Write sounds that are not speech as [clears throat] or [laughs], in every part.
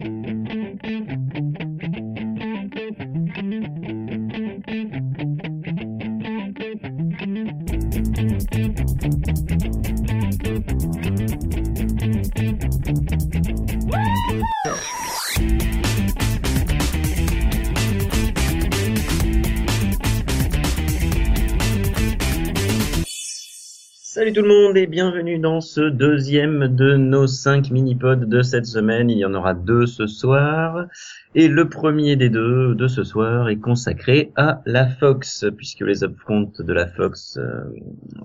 Mm-hmm. Salut tout le monde et bienvenue dans ce deuxième de nos cinq mini-pods de cette semaine. Il y en aura deux ce soir. Et le premier des deux de ce soir est consacré à la Fox, puisque les upfronts de la Fox euh,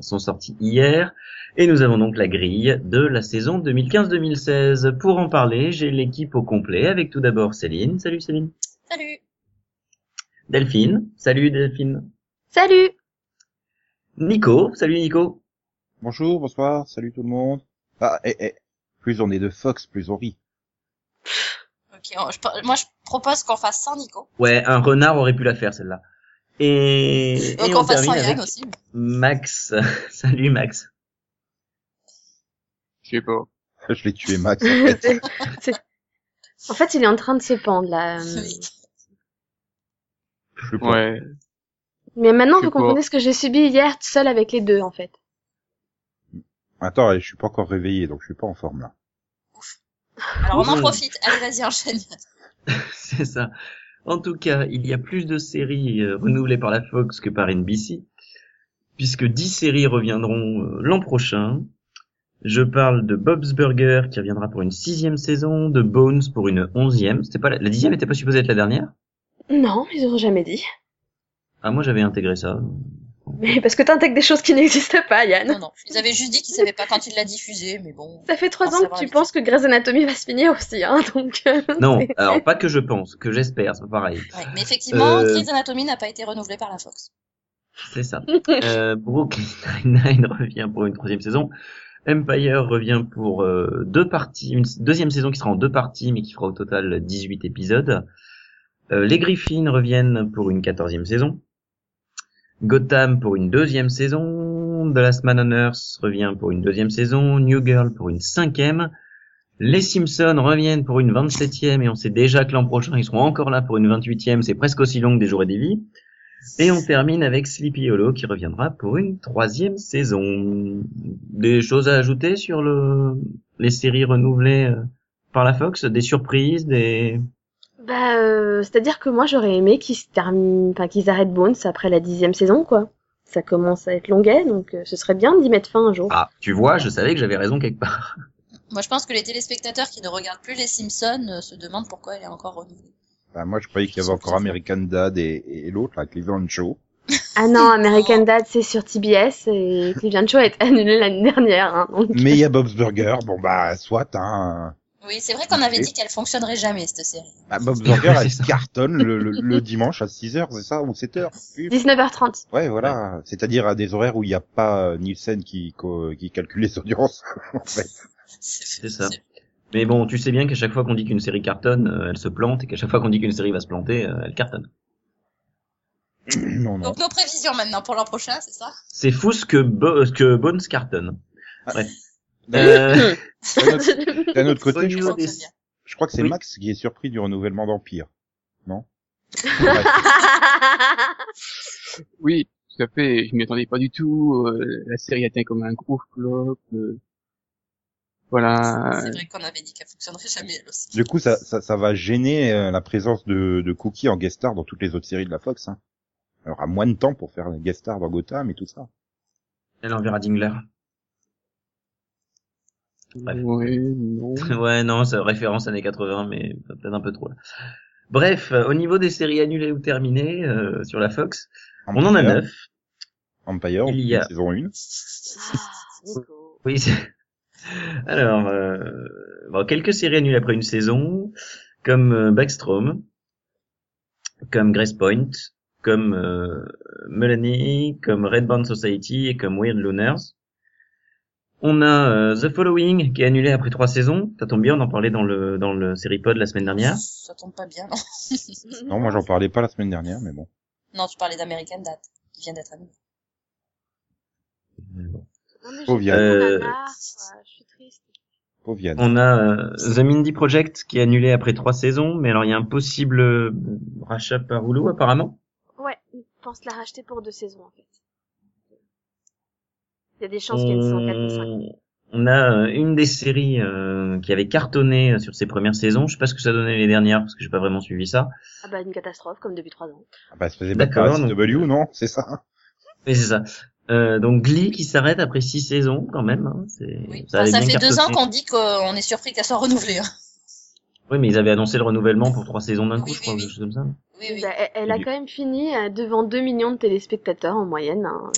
sont sortis hier. Et nous avons donc la grille de la saison 2015-2016. Pour en parler, j'ai l'équipe au complet avec tout d'abord Céline. Salut Céline. Salut. Delphine. Salut Delphine. Salut. Nico. Salut Nico. Bonjour, bonsoir, salut tout le monde. Ah, eh, eh. Plus on est de Fox, plus on rit. Ok, on- je pe- moi je propose qu'on fasse sans Nico. Ouais, un renard aurait pu la faire celle-là. Et, Donc et on on fasse sans termine avec aussi. Max. [laughs] Salut Max. Je sais pas. [laughs] Je l'ai tué Max, en fait. [laughs] En fait, il est en train de se pendre là. Je sais pas. Ouais. Mais maintenant, Je sais vous comprenez ce que j'ai subi hier seul avec les deux, en fait. Attends, je suis pas encore réveillé, donc je suis pas en forme là. Alors on en profite. Allez, vas-y, enchaîne. [laughs] C'est ça. En tout cas, il y a plus de séries euh, renouvelées par la Fox que par NBC, puisque 10 séries reviendront euh, l'an prochain. Je parle de Bob's Burger qui reviendra pour une sixième saison, de Bones pour une onzième. C'était pas la, la dixième était pas supposée être la dernière? Non, ils ont jamais dit. Ah moi j'avais intégré ça. Mais parce que t'intègres des choses qui n'existent pas, Yann. Non, non. Ils avaient juste dit qu'ils savaient pas quand ils l'a diffusé, mais bon. Ça fait trois ans que tu penses que Grey's Anatomy va se finir aussi, hein, donc... euh, [laughs] Non, alors pas que je pense, que j'espère, c'est pareil. Ouais. Mais effectivement, Euh, Grey's Anatomy n'a pas été renouvelé par la Fox. C'est ça. [laughs] Euh, Brooklyn Nine-Nine [laughs] revient pour une troisième saison. Empire revient pour euh, deux parties, une deuxième saison qui sera en deux parties, mais qui fera au total 18 épisodes. Euh, les Griffins reviennent pour une quatorzième saison. Gotham pour une deuxième saison. The Last Man on Earth revient pour une deuxième saison. New Girl pour une cinquième. Les Simpsons reviennent pour une 27e et on sait déjà que l'an prochain ils seront encore là pour une 28e. C'est presque aussi long que des jours et des vies. Et on termine avec Sleepy Hollow qui reviendra pour une troisième saison. Des choses à ajouter sur le, les séries renouvelées euh, par la Fox, des surprises, des. Bah, euh, c'est-à-dire que moi, j'aurais aimé qu'ils se terminent... Enfin, qu'ils arrêtent Bones après la dixième saison, quoi. Ça commence à être longuet, donc euh, ce serait bien d'y mettre fin un jour. Ah, tu vois, je savais que j'avais raison quelque part. [laughs] Moi, je pense que les téléspectateurs qui ne regardent plus les Simpsons euh, se demandent pourquoi elle est encore renouvelée. Bah, moi, je croyais qu'il y avait encore American Dad et, et l'autre, là, Cleveland Show. [laughs] Ah non, American Dad, c'est sur TBS, et Cleveland Show a été annulé l'année dernière, hein, donc... Mais il y a Bob's Burger, bon bah, soit, hein. Oui, c'est vrai qu'on avait dit qu'elle fonctionnerait jamais, cette série. Bah, Bob's Burger, elle cartonne le, le, le dimanche à 6h, c'est ça, ou 7h 19h30. Ouais, voilà. C'est-à-dire à des horaires où il n'y a pas euh, Nielsen qui, calcule les audiences, [laughs] en fait. C'est ça. Mais bon, tu sais bien qu'à chaque fois qu'on dit qu'une série cartonne, euh, elle se plante, et qu'à chaque fois qu'on dit qu'une série va se planter, euh, elle cartonne. [clears throat] non, non. Donc nos prévisions maintenant pour l'an prochain, c'est ça? C'est fou ce que, Bo- ce que Bones cartonne. Bref. D'un [laughs] Euh, d'un autre, côté, je crois, des- fonctionne bien. je crois que c'est Oui. Max qui est surpris du renouvellement d'Empire. Non? [laughs] Oui, tout à fait. Je m'y attendais pas du tout. euh, la série atteint comme un gros flop. euh, voilà. C'est vrai qu'on avait dit qu'elle fonctionnerait jamais, elle aussi. Du coup, ça, ça, ça va gêner euh, la présence de, de Cookie en guest star dans toutes les autres séries de la Fox. Hein. Alors, à moins de temps pour faire un guest star dans Gotham et tout ça. Elle enverra Dingler. Bref. Ouais, non. [laughs] Ouais, non, c'est référence années 80, mais peut-être un peu trop là. Bref, euh, au niveau des séries annulées ou terminées euh, sur la Fox, on en a neuf. Empire, Il y a- saison 1. Ah. [laughs] Oui. c'est- Alors, euh, bon, quelques séries annulées après une saison, comme euh, Backstrom, comme Grace Point, comme euh, Melanie, comme Red Band Society et comme Weird Lunars. On a euh, The Following qui est annulé après trois saisons. Ça tombe bien, on en parlait dans le dans le série pod la semaine dernière. Ça tombe pas bien, non [laughs] Non, moi j'en parlais pas la semaine dernière, mais bon. Non, tu parlais d'American Dad, qui vient d'être annulé. Oh, Euh, quoi. Je suis triste. On a euh, The Mindy Project qui est annulé après trois saisons, mais alors il y a un possible euh, rachat par Hulu apparemment. Ouais, ils pensent la racheter pour deux saisons en fait. Il y a des chances qu'il y ait une saison 4 ou 5. On, a euh, une des séries euh, qui avait cartonné sur ses premières saisons. Je sais pas ce que ça donnait les dernières parce que j'ai pas vraiment suivi ça. Ah bah une catastrophe comme depuis trois ans. Ah bah, ça faisait D'accord, pas donc- W, non C'est ça [laughs] Mais c'est ça. Euh, donc Glee qui s'arrête après six saisons quand même. hein, c'est Oui. ça, Enfin, fait deux ans cartonné. qu'on dit qu'on est surpris qu'elle soit renouvelée. hein. Oui, mais ils avaient annoncé le renouvellement pour trois saisons d'un coup, Oui, je crois, quelque chose comme ça. Oui, oui. Bah, elle, a quand même fini euh, devant 2 millions de téléspectateurs en moyenne. hein.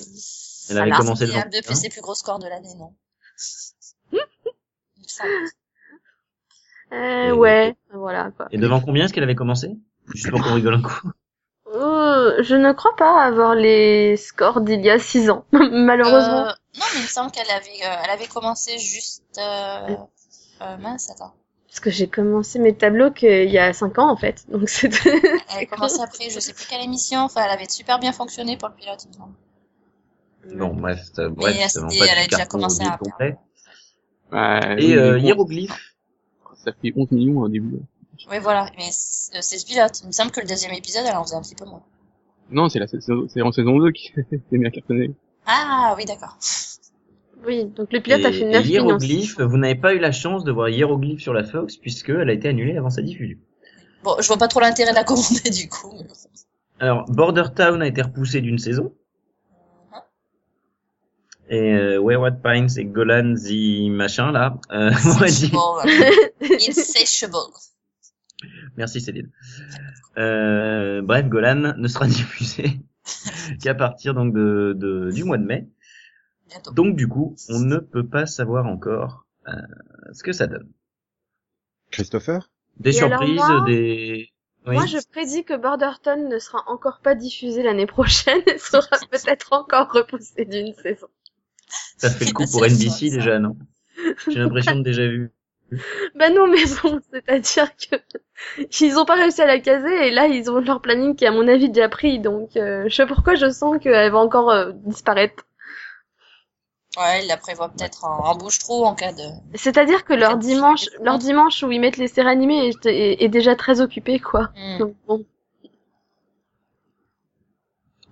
Elle avait commencé devant. a depuis hein. ses plus gros scores de l'année, non. Euh, ouais, voilà quoi. Et devant combien est-ce qu'elle avait commencé? Juste pour qu'on rigole un coup. Euh, je ne crois pas avoir les scores d'il y a 6 ans, [laughs] malheureusement. Euh, non, mais il me semble qu'elle avait, euh, elle avait commencé juste. Euh, euh, mince, attends. Parce que j'ai commencé mes tableaux qu'il y a 5 ans en fait. Donc [laughs] c'est Elle avait commencé après, je sais plus quelle émission. Enfin, elle avait super bien fonctionné pour le pilote, il me semble. Bon, bref, ça- bref, elle c'est s'était- vraiment pas elle a déjà commencé au à- complet. Ouais, Et euh, Hiéroglyphe, ça fait 11 millions au début. Oui, voilà. Mais c'est c'est ce pilote. Il me semble que le deuxième épisode, elle en faisait un petit peu moins. Non, c'est la saison, c'est en saison 2 qui [laughs] s'est bien cartonné. Ah, oui, d'accord. Oui, donc le pilote a et, fait et 9 millions. Hiéroglyphe, vous n'avez pas eu la chance de voir Hiéroglyphe sur la Fox puisqu'elle a été annulée avant sa diffusion. Bon, je vois pas trop l'intérêt de la [laughs] commander, du coup. Alors, Border Town a été repoussé d'une saison. Et euh, Wayward Pines et Golan the machin là, euh. [laughs] Insatiable. [laughs] Insatiable. Merci Céline. Euh, bref, Golan ne sera [laughs] diffusé qu'à partir donc de, de- du mois de mai. Bientôt. Donc du coup, on ne peut pas savoir encore euh, ce que ça donne. Christopher? Des Et surprises, moi- des. Oui. Moi, je prédis que Borderton ne sera encore pas diffusé l'année prochaine et sera peut-être encore repoussé d'une saison. [laughs] Ça fait le coup pour NBC ça, déjà, non? J'ai l'impression de déjà vu. [laughs] Bah non, mais bon, c'est-à-dire que [laughs] ils ont pas réussi à la caser et là ils ont leur planning qui est à mon avis déjà pris, donc euh, je sais pourquoi je sens qu'elle va encore euh, disparaître. Ouais, il la prévoit peut-être en, en bouche-trou en cas de... C'est-à-dire que leur dimanche, leur dimanche où ils mettent les séries animées est, est- est déjà très occupé, quoi. Hmm. Donc bon.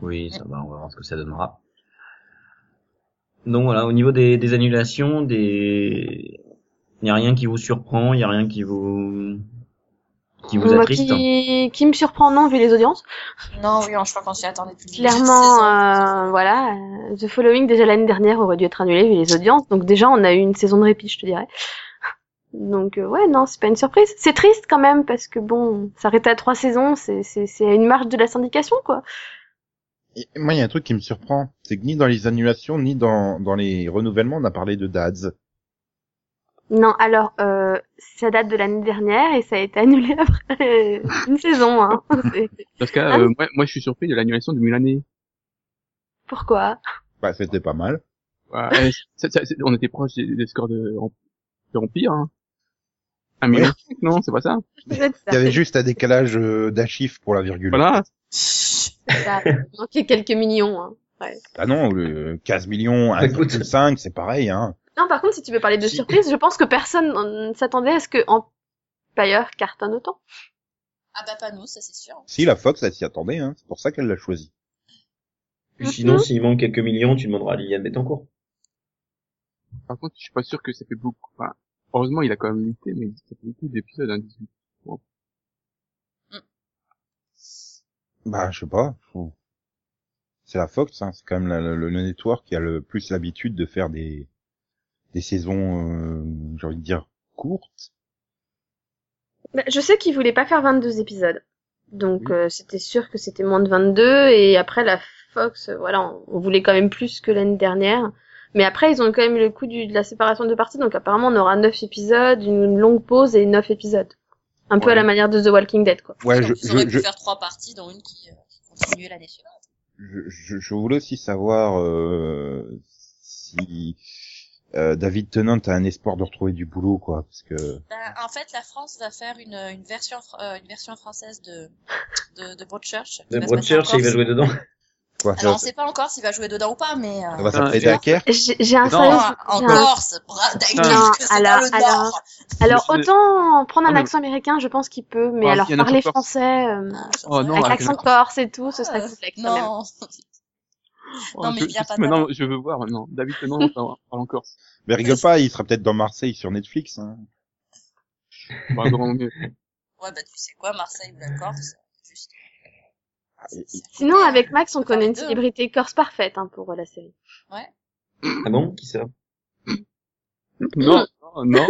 Oui, ça va, on va voir ce que ça donnera. Donc voilà, au niveau des, des annulations, des, il y a rien qui vous surprend, il y a rien qui vous, qui vous Moi, attriste. qui, qui me surprend non vu les audiences. Non, oui, je crois qu'on s'y attendait de Clairement, euh, voilà, euh, The Following déjà l'année dernière aurait dû être annulé vu les audiences. Donc déjà on a eu une saison de répit, je te dirais. [laughs] Donc euh, ouais, non, c'est pas une surprise. C'est triste quand même parce que bon, s'arrêter à trois saisons, c'est c'est c'est à une marge de la syndication quoi. Et Moi, il y a un truc qui me surprend, c'est que ni dans les annulations, ni dans, dans les renouvellements, on a parlé de Dads. Non, alors euh, ça date de l'année dernière et ça a été annulé [laughs] après une saison. Hein. [laughs] Parce que Ah euh, moi, moi, je suis surpris de l'annulation de Mulaney. Pourquoi? Bah, c'était pas mal. Ouais, [laughs] c'est- on était proche des, des scores de, de Empire. Hein. Un million, cinq, non, c'est pas ça? Il y avait juste un décalage euh, d'un chiffre pour la virgule. Voilà. Ça a [laughs] manqué quelques millions. Hein. Ouais. Ah non, le 15 millions, Écoute. 1,5, c'est pareil, hein. Non, par contre, si tu veux parler de Si. surprise, je pense que personne ne s'attendait à ce que Empire cartonne autant. Ah bah pas nous, ça c'est sûr. Si, la Fox, elle s'y attendait, hein. C'est pour ça qu'elle l'a choisi. Puis Sinon, Mhm. s'il manque quelques millions, tu demanderas à Liliane Bettencourt. Par contre, je suis pas sûr que ça fait beaucoup. Enfin, heureusement, il a quand même lutté, mais ça fait beaucoup d'épisodes, hein, 18. Bah, je sais pas. faut- C'est la Fox, hein. C'est quand même la- le, le network qui a le plus l'habitude de faire des, des saisons, euh, j'ai envie de dire, courtes. Bah, je sais qu'ils voulaient pas faire 22 épisodes. Donc Oui. euh, c'était sûr que c'était moins de 22 et après la Fox, euh, voilà, on, on voulait quand même plus que l'année dernière. Mais après ils ont quand même eu le coup du, de la séparation de parties, donc apparemment on aura 9 épisodes, une longue pause et 9 épisodes. Un peu Ouais. à la manière de The Walking Dead quoi. Ouais, je, ils auraient je, pu je, faire trois parties, dont une qui, euh, qui continuait l'année suivante. je, je- je voulais aussi savoir euh, si euh, David Tennant a un espoir de retrouver du boulot, quoi, parce que Ben, en fait, la France va faire une, une version, euh, une version française de, de, de Broadchurch. De Broadchurch, il va jouer dedans. Quoi, Alors on ça, sait pas encore s'il va jouer dedans ou pas, mais. euh, ça va s'appeler Ah, Dunkerque J'ai j'ai un Non, en Corse, Dunkerque, c'est alors- le alors- Nord. Alors Je- autant prendre un accent américain, je pense qu'il peut, mais Ah, alors a parler français euh, Oh non, avec l'accent corse et tout, ce serait complexe quand même. Non, Oh, Non, mais il vient je- pas de Maintenant, je veux voir, non. David, non, on parle en Corse. Mais rigole pas, il sera peut-être dans Marseille sur Netflix. Hein. Bah, ouais, bah tu sais quoi, Marseille ou la Corse, juste. Et- et- Sinon, avec Max, on connaît une célébrité corse parfaite hein, pour euh, la série. Ah bon? Qui ça? Non, non, non,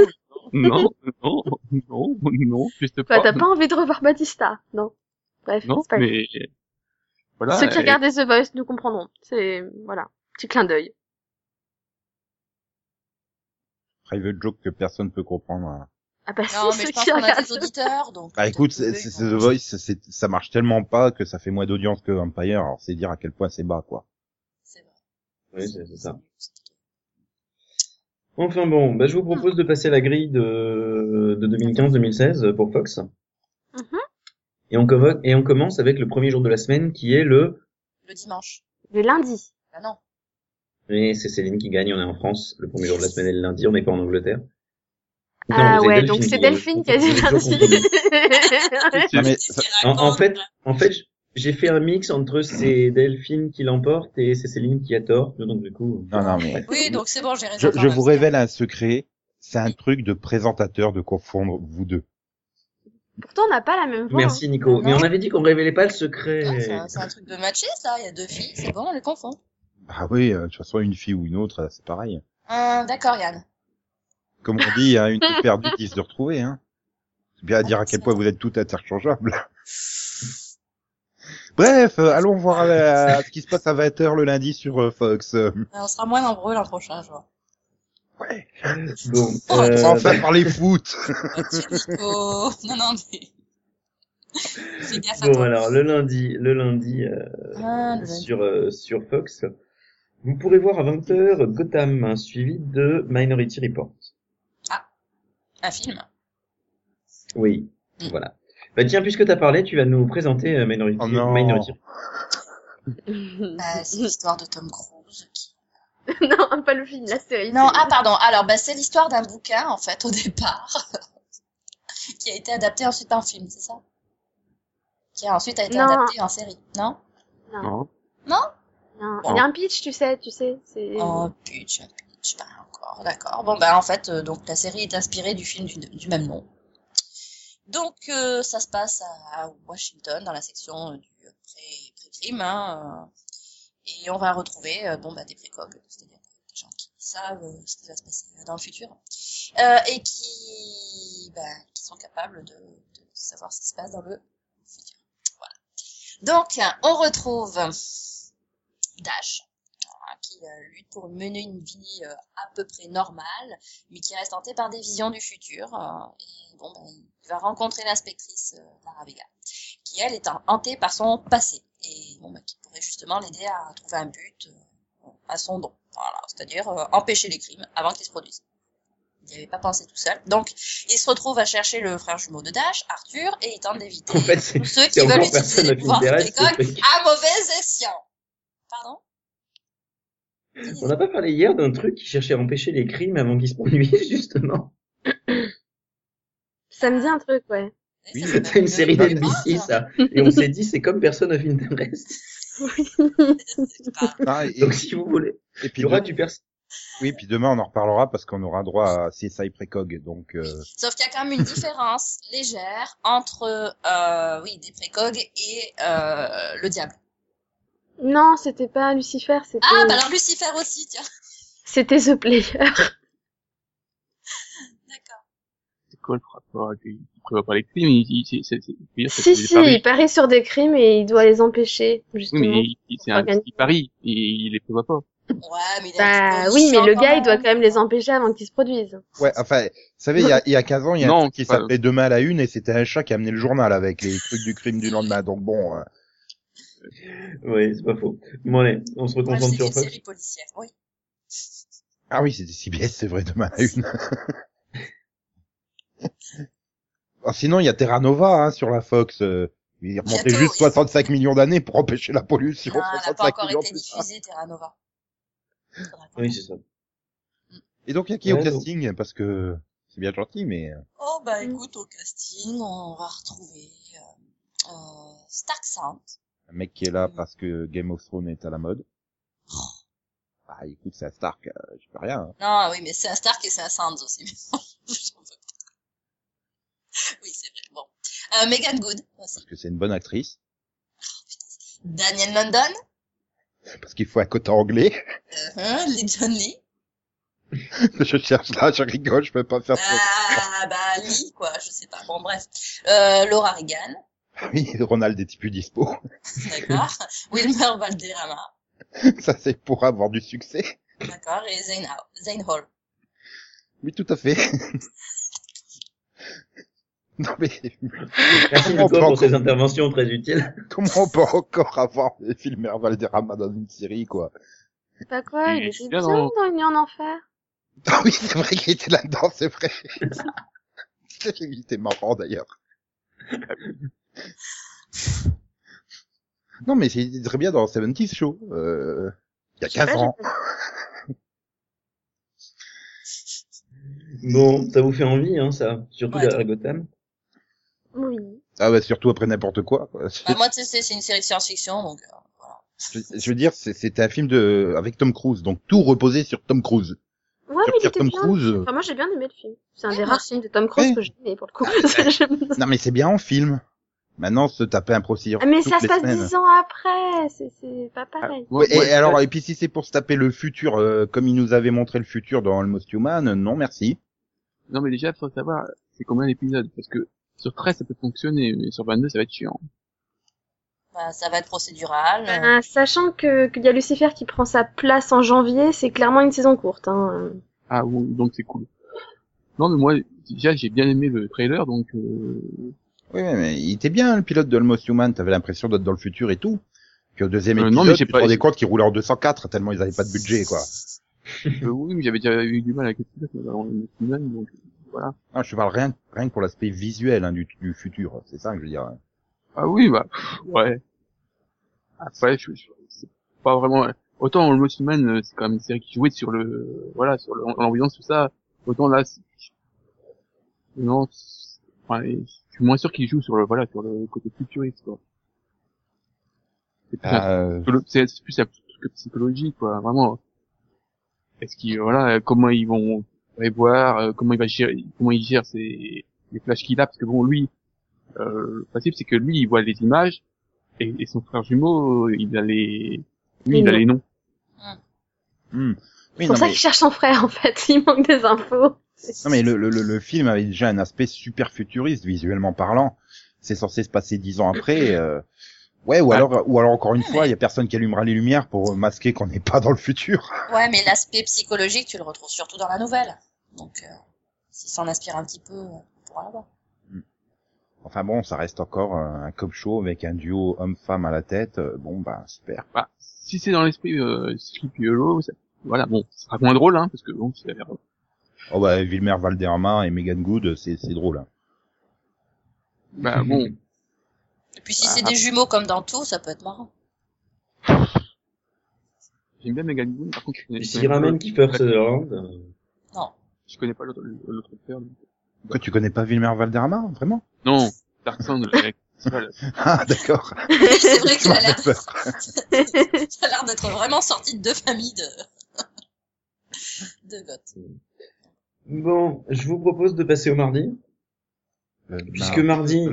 non, non, non, juste pas. t'as pas envie de revoir Batista Non? Bref, Non, pas mais voilà. Ceux qui euh, regardent The Voice nous comprendront. C'est voilà, petit clin d'œil. private joke que personne peut comprendre. Ah bah Non, si, mais ceux je pense qui qu'on a regardent. des auditeurs, donc. Bah écoute, c'est c'est- c'est The Voice, c'est- ça marche tellement pas que ça fait moins d'audience que Empire. Alors c'est dire à quel point c'est bas, quoi. C'est vrai. Oui, c'est c'est ça. Enfin bon, bah, je vous propose de passer la grille de, de 2015-2016 pour Fox. Mhm. Et on, convoque, et on commence avec le premier jour de la semaine qui est le... Le dimanche. Le lundi. Bah non. Et c'est Céline qui gagne, on est en France. Le premier jour de la semaine est le lundi, on n'est pas en Angleterre. Ah ouais, Delphine donc c'est qui- Delphine qui a dit [laughs] mais En, fait, là en fait, j'ai fait un mix entre c'est Delphine qui l'emporte et c'est Céline qui a tort. Donc du coup. Non, non, mais Oui, donc c'est bon, j'ai raison. je, vous révèle un secret. C'est un truc de présentateur de confondre vous deux. Pourtant, on n'a pas la même voix. hein. Merci Nico. Mais on avait dit qu'on révélait pas le secret. Non, c'est un- truc de matché, ça. Il y a deux filles, c'est bon, on les confond. Ah oui, euh, de toute façon, une fille ou une autre, c'est pareil. Hum, D'accord, Yann. Comme on dit, hein, une de perdue, dix de retrouvée. Hein. C'est bien à dire à quel point vous êtes toutes interchangeables. Bref, euh, allons voir euh, ce qui se passe à 20h le lundi sur euh, Fox. Euh, On sera moins nombreux l'an prochain, je vois. ouais, Bon. Oh, on euh, va enfin parler foot. Merci, Nico. Non, non, mais... Fais gaffe à Bon toi. alors le lundi, le lundi euh, Ah, le- sur euh, sur Fox, vous pourrez voir à 20h Gotham hein, suivi de Minority Report. Un film. Oui, Mm. voilà. Bah tiens, puisque t'as parlé, tu vas nous présenter euh, Minority, Oh non. Minority. Bah, c'est l'histoire de Tom Cruise qui... [laughs] non, pas le film, la série. Non, ah pardon. Alors, bah, c'est l'histoire d'un bouquin, en fait, au départ, [laughs] qui a été adapté ensuite en film, c'est ça? Qui a ensuite a été Non. adapté en série, non? Non, Non. Non? Non. Bon. Il y a un pitch, tu sais, tu sais. C'est. Oh, pitch, pitch, pas d'accord. Bon, bah, en fait, euh, donc, la série est inspirée du film du, même nom. Donc, euh, ça se passe à, Washington, dans la section euh, du pré- pré-crime, hein, et on va retrouver, bon, bah, des précogs, c'est-à-dire des gens qui savent ce qui va se passer dans le futur, et qui, bah, qui sont capables de, de savoir ce qui se passe dans le futur. Voilà. Donc, on retrouve Dash, hein, qui euh, lutte pour mener une vie euh, à peu près normale, mais qui reste hanté par des visions du futur. euh, et bon, ben, il va rencontrer l'inspectrice euh, Lara Vega, qui elle est hantée par son passé, et bon, ben, qui pourrait justement l'aider à trouver un but euh, à son don. Voilà, c'est-à-dire euh, empêcher les crimes avant qu'ils se produisent. Il n'y avait pas pensé tout seul. Donc, il se retrouve à chercher le frère jumeau de Dash, Arthur, et il tente d'éviter En fait, c'est tous ceux qui veulent utiliser les pouvoirs de à mauvais escient. Pardon? On n'a pas parlé hier d'un truc qui cherchait à empêcher les crimes avant qu'ils se produisent justement. Ça me dit un truc, ouais. Oui, C'était c'est une série d'NBC ça. Et on s'est dit c'est comme personne of interest. Ah, et, Donc si vous voulez, et il puis y aura de- du pers oui, puis demain on en reparlera parce qu'on aura droit à CSI Précog. Donc euh, Sauf qu'il y a quand même une différence légère entre, euh, oui, des précogs et euh, le diable. Non, c'était pas Lucifer, c'était. Ah, bah alors Lucifer aussi, tiens. C'était The Player. [laughs] D'accord. C'est quoi le rapport Il il prévoit pas les crimes, il, il, c'est, c'est, c'est, je veux dire, c'est- si, si, paris. il parie sur des crimes et il doit les empêcher, Oui, justement. mais il, il- c'est un, il parie, et il les prévoit pas. Ouais, mais il un Bah oui, mais le gars, il doit quand même les empêcher avant qu'ils se produisent. ouais, enfin, vous savez, il y a, il y a 15 ans, il y a un Non, truc qui s'appelait Demain à la une et c'était un chat qui amenait le journal avec les trucs du crime du lendemain. Donc bon, euh, Oui, c'est pas faux. Bon allez, on se Ouais, reconcentre c'est sur une Fox. série policière, oui. ah oui, c'était CBS, c'est vrai, Demain à une. [laughs] Ah, sinon, il y a Terra Nova hein, sur la Fox. euh, Il remontait Bientôt, juste oui. 65 millions d'années pour empêcher la pollution. Non, elle n'a pas 65 encore été diffusée, Terra Nova. [laughs] Oui, c'est ça. Et donc, il y a qui au Ouais, donc- casting? Parce que c'est bien gentil, mais... euh, Oh bah écoute, au casting, on va retrouver euh, euh, Stark Sound. Un mec qui est là parce que Game of Thrones est à la mode. Ah, écoute, c'est un Stark, euh, je peux rien. hein. Non, oui, mais c'est un Stark et c'est un Sands aussi. [laughs] oui, c'est vrai. Bon. Euh, Megan Good aussi. Parce que c'est une bonne actrice. Daniel London. Parce qu'il faut un côté anglais. Euh, Lee John Lee. [laughs] je cherche là, je rigole, je peux pas faire ça. Ah, bah Lee, quoi, je sais pas. Bon, bref. Euh, Laura Regan. Oui, Ronald est plus dispo? D'accord. Wilmer Valderrama. ça, c'est pour avoir du succès. D'accord. Et Zane, Zane Hall. Oui, tout à fait. [laughs] non, mais Merci Comment peut pour encore- ces interventions très utiles. comment on peut encore avoir des films Valderrama dans une série, quoi? Pas quoi, il était bien bien dans- dans Nuit en Enfer. [laughs] Ah oui, c'est vrai qu'il était là-dedans, c'est vrai. [laughs] il était marrant, d'ailleurs. Non, mais c'est très bien dans 70 Show. Euh, il y a Je sais 15 pas, ans. [laughs] Bon, ça vous fait envie, hein, ça. Surtout Ouais. derrière Gotham. Oui. Ah bah surtout après n'importe quoi. quoi. Bah, moi, tu sais, c'est- c'est une série de science-fiction, donc euh, voilà. Je, je veux dire, c'est- c'était un film de avec Tom Cruise, donc tout reposait sur Tom Cruise. Ouais, mais il sur était Tom bien. Cruise. Enfin, moi, j'ai bien aimé le film. C'est un Ouais, des rares films de Tom Cruise Ouais. que j'ai aimé, pour le coup. [laughs] Non mais c'est bien en film. Maintenant, se taper un procédure. Ah, mais ça se passe dix ans après. C'est, c'est pas pareil. Moi- Ouais, et alors, et puis si c'est pour se taper le futur, euh, comme il nous avait montré le futur dans Almost Human, non merci. Non, mais déjà, faut savoir, c'est combien d'épisodes? Parce que sur 13, ça peut fonctionner, mais sur 22, ça va être chiant. Bah, ça va être procédural. euh, Ben, sachant que qu'il y a Lucifer qui prend sa place en janvier, c'est clairement une saison courte. Hein. Ah, oui, donc c'est cool. Non, mais moi, déjà, j'ai bien aimé le trailer, donc... Euh... Oui, mais, il était bien le pilote de Almost Human. T'avais l'impression d'être dans le futur et tout. Puis au deuxième Euh, épisode, non, mais tu pas- te rendais compte qu'il roulait en 204 tellement ils avaient pas de budget, quoi. [laughs] euh, oui, mais j'avais déjà eu du mal avec le pilote, mais film, donc voilà. Non, je te parle rien, rien que pour l'aspect visuel hein, du, du futur. C'est ça que je veux dire. Ah oui, bah, ouais. Après, je, je- c'est pas vraiment... Autant le Man, euh, c'est quand même une série qui jouait sur le... Voilà, sur l'ambiance, tout ça. Autant là, c'est- non, c'est- enfin, je suis moins sûr qu'il joue sur le, voilà, sur le côté futuriste, quoi. C'est plus, un- Euh, plus truc psychologique, quoi, vraiment. Est-ce qu'ils, voilà, comment ils vont prévoir, euh, comment il va gérer, comment il gère ses, les flashs qu'il a, parce que bon, lui, euh, le principe, c'est que lui, il voit les images, et, et son frère jumeau, euh, il a les, lui, il a noms. les noms. hmm. Oui, C'est pour ça mais, qu'il cherche son frère, en fait. [laughs] Il manque des infos. Non, mais le, le, le, le film avait déjà un aspect super futuriste, visuellement parlant. C'est censé se passer dix ans après. euh, Ouais, ou alors, ou alors encore une fois, il y a personne qui allumera les lumières pour masquer qu'on n'est pas dans le futur. Ouais, mais l'aspect psychologique, tu le retrouves surtout dans la nouvelle. Donc, euh, s'il s'en inspire un petit peu, euh, on pourra l'avoir. Enfin bon, ça reste encore un cop show avec un duo homme-femme à la tête. euh, Bon, bah super. Bah, si c'est dans l'esprit, euh, Sleepy Hollow, ça- voilà, bon, ce sera moins drôle, hein, parce que bon, c'est Oh bah, Wilmer Valderrama et Megan Good, c'est c'est drôle. hein. bah bon, Et puis, si Ah. c'est des jumeaux comme dans tout, ça peut être marrant. j'aime bien Megan Good, par contre, je connais, pas ramène Kiefer Sutherland, euh, Non. je connais pas l'autre, l'autre acteur. donc. Quoi, tu connais pas Wilmer Valderrama, vraiment? Non, Dark le- [laughs] Ah, d'accord. [laughs] c'est vrai Ça qu'il m'a a l'air, fait peur. [laughs] il a l'air d'être vraiment sorti de deux familles de, de goth. Bon, je vous propose de passer au mardi, Le Puisque mardi-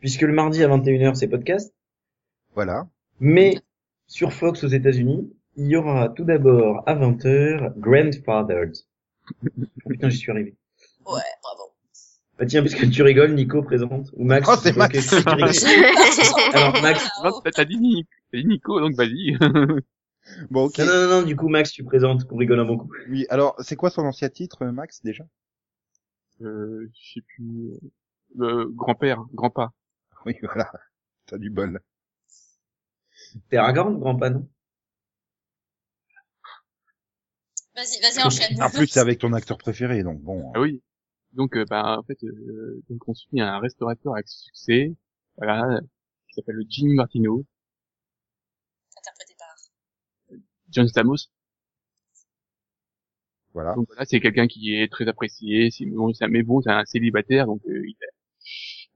puisque le mardi à 21h c'est podcast, Voilà. mais sur Fox aux États-Unis, il y aura tout d'abord à 20h Grandfathered. Oh putain, j'y suis arrivé. Ouais, bravo. Bah tiens, puisque tu rigoles, Nico présente ou Max. Oh, c'est Max. [laughs] Alors, Max. T'as dit Nico, donc vas-y. [laughs] Bon, ok. Non, non, non, non, du coup, Max, tu présentes qu'on rigole un bon coup. Oui, alors, c'est quoi son ancien titre, Max, déjà? Euh, je sais plus, euh, le grand-père, grand-pas. Oui, voilà. [laughs] T'as du bol. T'es Aragorn, grand-pas, non? Vas-y, vas-y, enchaîne. En plus, c'est avec ton acteur préféré, donc bon. Ah oui. Donc, euh, bah, en fait, euh, donc on suit un restaurateur avec succès voilà, qui s'appelle le Jimmy Martino, Interprété par. John Stamos. Voilà. Donc voilà, c'est quelqu'un qui est très apprécié, c'est bon, c'est un- mais bon, c'est un célibataire, donc euh, il, a,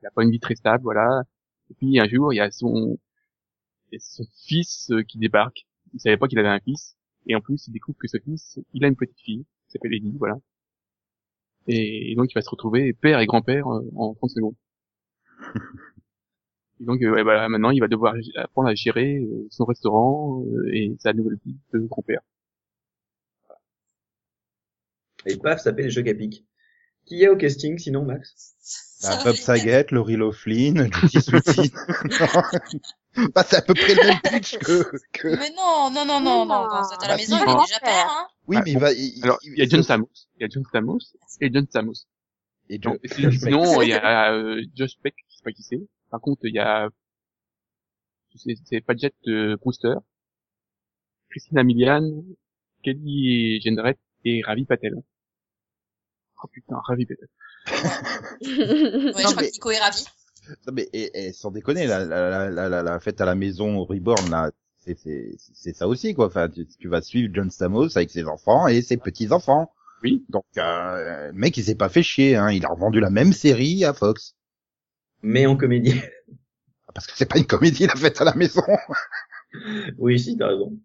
il a pas une vie très stable, voilà. Et puis un jour, il y a son, il y a son fils euh, qui débarque. Il savait pas qu'il avait un fils, et en plus, il découvre que ce fils, il a une petite fille, qui s'appelle Eddie, voilà. Et, donc il va se retrouver père et grand-père euh, en 30 secondes. [laughs] Et donc euh, ouais, maintenant, il va devoir apprendre à gérer euh, son restaurant euh, et sa nouvelle vie de grand-père. Et paf, ça fait des chocs à pic. Qui y a au casting sinon, Max? Bah, Bob [laughs] Saget, Laurie Loughlin, [laughs] Judy Sweetin. [laughs] bah, c'est à peu près le même pitch que, que... Mais non, non, non, non, non, Non. quand à Bah, la maison, si. il est déjà père. hein. Oui, Ah, mais bon. il va, il, Alors, il y a John Stamos, il y a John Stamos et John Stamos. et John- Donc, sinon, il y a euh, Josh Peck, je sais pas qui c'est. Par contre, il y a, c'est, c'est Paget euh, Brewster, Christina Milian, Kelly Gendrette et Ravi Patel. Oh putain, Ravi Patel. [laughs] Ouais, je crois mais- que Nico est ravi. Non, mais et, et sans déconner, la, la, la, la, la, fête à la maison au Reborn, là, c'est, c'est, c'est ça aussi, quoi. Enfin, tu, tu vas suivre John Stamos avec ses enfants et ses petits-enfants. Oui. Donc, euh, le mec, il s'est pas fait chier, hein. Il a revendu la même série à Fox. Mais en comédie. [laughs] Parce que c'est pas une comédie, la fête à la maison. oui, si, t'as raison.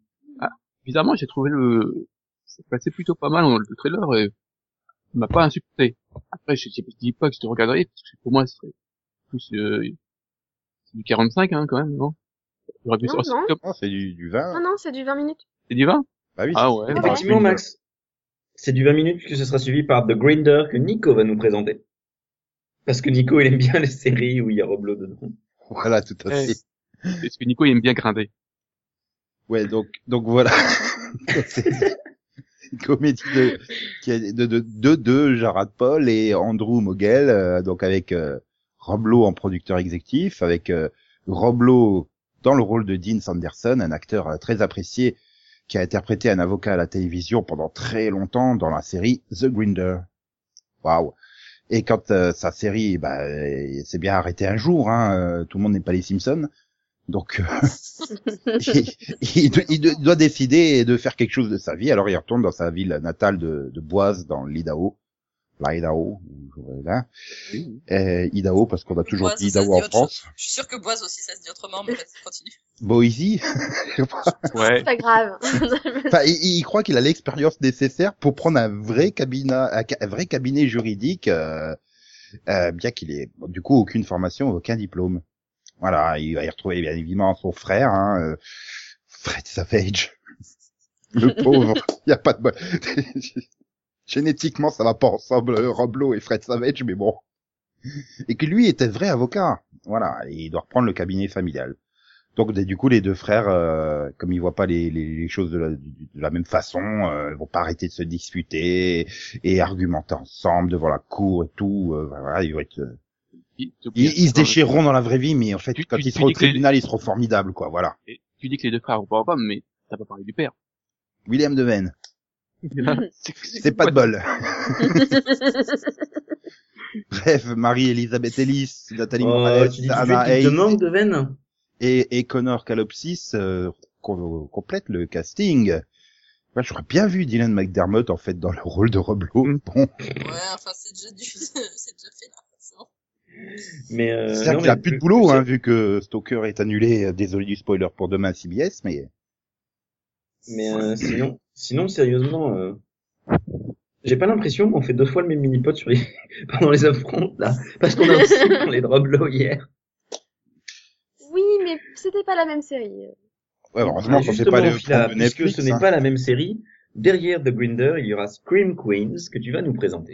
Bizarrement, j'ai trouvé le, c'est passé plutôt pas mal dans le trailer et il m'a pas insulté. Après, je, je dis pas que je te regarderai, parce que pour moi, c'est plus, euh, c'est du 45, hein, quand même, non? J'aurais pu Non, sortir non. comme- Non, c'est du, du vin. non, non, c'est du 20 minutes. C'est du vin? Bah oui. Ah c'est- ouais. Effectivement, Max. C'est du 20 minutes puisque ce sera suivi par The Grinder que Nico va nous présenter. Parce que Nico, il aime bien les séries où il y a Roblo dedans. Voilà, tout à fait. Parce que Nico, il aime bien grinder. Ouais, donc, donc voilà. [laughs] c'est une comédie de, qui a, de, de, de, de Jarrad Paul et Andrew Mogel, euh, donc avec euh, Rob Lowe en producteur exécutif, avec euh, Rob Lowe dans le rôle de Dean Sanderson, un acteur euh, très apprécié qui a interprété un avocat à la télévision pendant très longtemps dans la série The Grinder. Waouh. Et quand euh, sa série, bah, euh, s'est bien arrêtée un jour, hein, euh, tout le monde n'est pas les Simpsons, donc euh, [laughs] il, il do- il do- doit décider de faire quelque chose de sa vie. Alors il retourne dans sa ville natale de Boise, dans l'Idaho. L'Idaho, là. Euh, Idaho, parce qu'on a toujours Boise, dit Idaho en France. Je suis sûre que Boise aussi, ça se dit autrement, mais vas-y, continue. Boise. [laughs] [laughs] Ouais. C'est pas grave. [laughs] enfin, il, il croit qu'il a l'expérience nécessaire pour prendre un vrai cabinet, un, vrai cabinet juridique, euh, euh, bien qu'il ait du coup aucune formation, aucun diplôme. Voilà, il va y retrouver bien évidemment son frère, hein, euh, Fred Savage. Le pauvre, il y a pas de bol. Génétiquement, ça va pas ensemble, euh, Roblo et Fred Savage, mais bon. Et que lui était vrai avocat. Voilà, et il doit reprendre le cabinet familial. Donc du coup les deux frères, euh, comme ils voient pas les, les, les choses de la, de la même façon, euh, vont pas arrêter de se disputer et argumenter ensemble devant la cour et tout. euh, voilà, ils vont être, euh, Il- ils, ils se déchireront dans la vraie vie, mais en fait Tu- quand tu- ils seront au les- tribunal, ils seront formidables, quoi. Voilà. Et tu dis que les deux frères vont pas ensemble, mais t'as pas parlé du père. William Deven, c'est c'est pas de bol. [laughs] Bref, Marie-Elisabeth Ellis, Nathalie Oh, Morales, Anna Hayes manque de veine et, et Connor Calopsis euh, co- complètent le casting. Moi, j'aurais bien vu Dylan McDermott en fait dans le rôle de Rob Lowe. Mm. Bon, Ouais, enfin, c'est déjà du, [laughs] c'est déjà fait, là. C'est. Mais euh, non, qu'il a plus de boulot, hein, vu que Stoker est annulé. Euh, Désolé du spoiler pour demain à CBS, mais Mais euh, sinon, sinon sérieusement, euh, j'ai pas l'impression qu'on fait deux fois le même mini-pod sur les... [laughs] pendant les affrontes là, parce qu'on a aussi de Rob Lowe hier. oui, mais c'était pas la même série. ouais, heureusement Et qu'on fait pas justement, le Phila, prendre de puisque Netflix. ce n'est hein. pas la même série, derrière The Grinder, il y aura Scream Queens que tu vas nous présenter.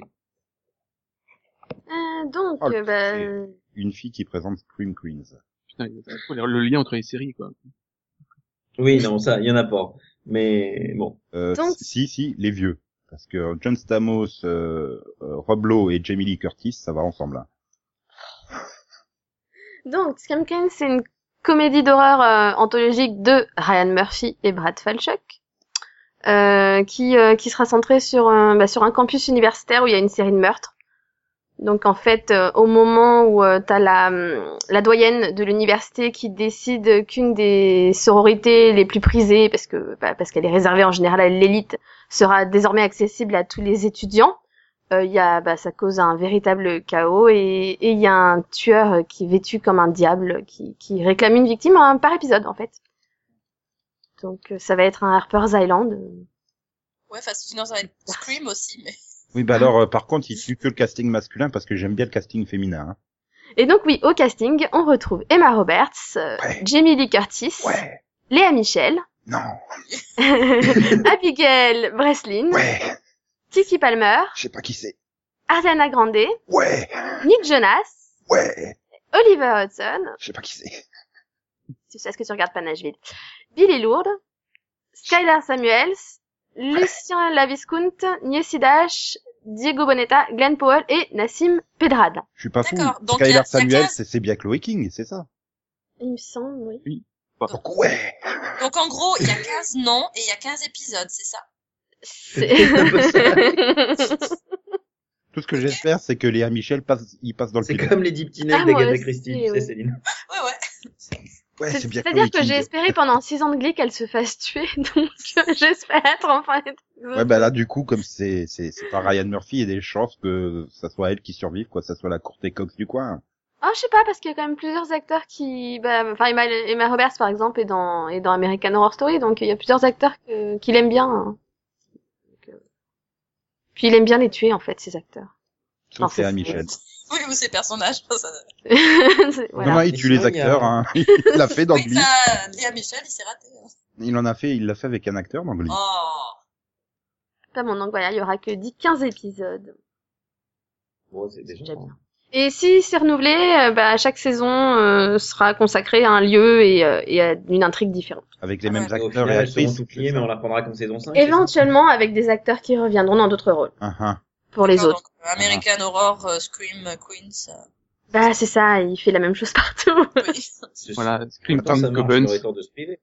Euh, donc, Oh, euh, bah, cliché. Une fille qui présente Scream Queens. Putain, il faut le le lien entre les séries, quoi. Oui, non, ça, il y en a pas. Mais bon, Euh, Donc- Si, si, les vieux. Parce que John Stamos, euh, euh, Rob Lowe et Jamie Lee Curtis, ça va ensemble. hein. [laughs] donc, Scam c'est une comédie d'horreur euh, anthologique de Ryan Murphy et Brad Falchuk, euh, qui euh, qui sera centrée sur un bah, sur un campus universitaire où il y a une série de meurtres. Donc en fait, euh, au moment où euh, t'as la, hum, la doyenne de l'université qui décide qu'une des sororités les plus prisées, parce que bah, parce qu'elle est réservée en général à l'élite, sera désormais accessible à tous les étudiants, euh, y a, bah, ça cause un véritable chaos et et il y a un tueur qui est vêtu comme un diable qui, qui réclame une victime hein, par épisode en fait. Donc euh, ça va être un Harper's Island. Ouais, enfin, sinon ça va être Scream aussi, mais. Oui, bah alors, euh, par contre, il tue que le casting masculin parce que j'aime bien le casting féminin. Hein. Et donc oui, au casting, on retrouve Emma Roberts, euh, Ouais. Jamie Lee Curtis, Ouais. Léa Michel, Non. [laughs] Abigail Breslin, Ouais. Kiki Palmer, Je sais pas qui c'est. Ariana Grande, Ouais. Nick Jonas, Ouais. Oliver Hudson, Je sais pas qui c'est. tu sais ce que tu regardes pas Nashville, Billy Lourdes, Skylar Samuels, Lucien Laviscount, Niesi Dash, Diego Boneta, Glenn Powell et Nassim Pedrad. Je suis pas fou. Donc Skylar a Samuel, c'est c'est bien Chloé King, c'est ça? Il me semble, oui. Donc ouais. Donc en gros, il y a 15 noms et il y a 15 épisodes, c'est ça? C'est-. [laughs] [laughs] Tout ce que j'espère, c'est que Léa Michel passe, il passe dans le C'est comme les Deep Teenage Ah, moi d'Agatha aussi, Christie, oui. tu sais, Céline. Ouais, ouais. Ouais, C'est- c'est bien C'est-à-dire que j'ai espéré pendant six ans de Glee qu'elle se fasse tuer, [laughs] donc j'espère enfin être... Ouais, bah là, du coup, comme c'est, c'est, c'est pas Ryan Murphy, il y a des chances que ça soit elle qui survive, quoi, que ça soit la Courtney Cox du coin. Ah, je sais pas, parce qu'il y a quand même plusieurs acteurs qui... Bah, enfin, Emma, Emma Roberts, par exemple, est dans, est dans American Horror Story, donc il y a plusieurs acteurs que, qu'il aime bien. hein. Donc, euh, Puis il aime bien les tuer, en fait, ces acteurs. Sauf Non, c'est- Michel. Oui, ou ces personnages. [laughs] Ça... [laughs] Voilà. Non, non, il tue les acteurs, hein. [laughs] Il l'a fait dans Oui, Glee. ça, Léa Michel, il s'est raté. hein. Il en a fait, il l'a fait avec un acteur dans Glee. Oh. Pas bon, donc voilà, il y aura que 10, 15 épisodes. Bon, c'est déjà Déjà bien. bien. Et si c'est renouvelé, euh, bah, chaque saison euh, sera consacrée à un lieu et, euh, et à une intrigue différente. Avec les Ah mêmes ouais. Acteurs final, et actrices. mais on la reprendra comme saison 5. c'est ça? Éventuellement avec des acteurs qui reviendront dans d'autres rôles Ah, ah. Pour les autres. donc, euh, American Horror, euh, Scream, euh, Queens. euh, Bah c'est ça, il fait la même chose [laughs] partout. oui. [laughs] C'est- Voilà, Scream se priver.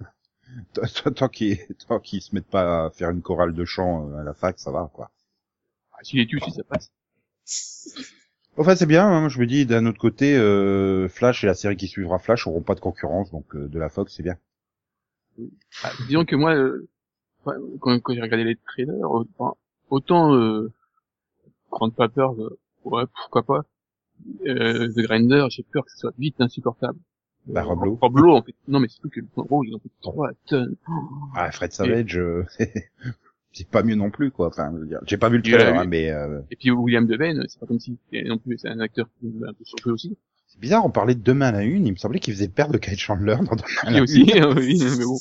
[laughs] Tant- tant- Tant qu'ils, tant qu'ils se mettent pas à faire une chorale de chant à la fac, ça va, quoi. Ah, S'il les tue aussi, ça passe. Enfin, c'est bien, hein, je me dis, d'un autre côté, euh, Flash et la série qui suivra Flash auront pas de concurrence, donc euh, de la Fox, c'est bien. Ah, disons que moi, euh, quand, quand j'ai regardé les trailers, enfin, autant euh, Grand Papers, euh, ouais, pourquoi pas. Euh, The Grinder, j'ai peur que ce soit vite insupportable. Bah, Rob Lowe. Rob Lowe, en fait. Non, mais c'est tout que oh, ils ont fait trois tonnes. Ah, Fred Savage, euh, [laughs] c'est pas mieux non plus, quoi. Enfin, je veux dire, j'ai pas vu le trailer, Ouais, hein, mais euh, Et puis William Devane, c'est pas comme si non plus, c'est un acteur un peu surjoué aussi. c'est bizarre, on parlait de Demain à la Une, il me semblait qu'il faisait le de Kate Chandler dans Demain à la aussi, Une. hein, [laughs] oui, mais bon.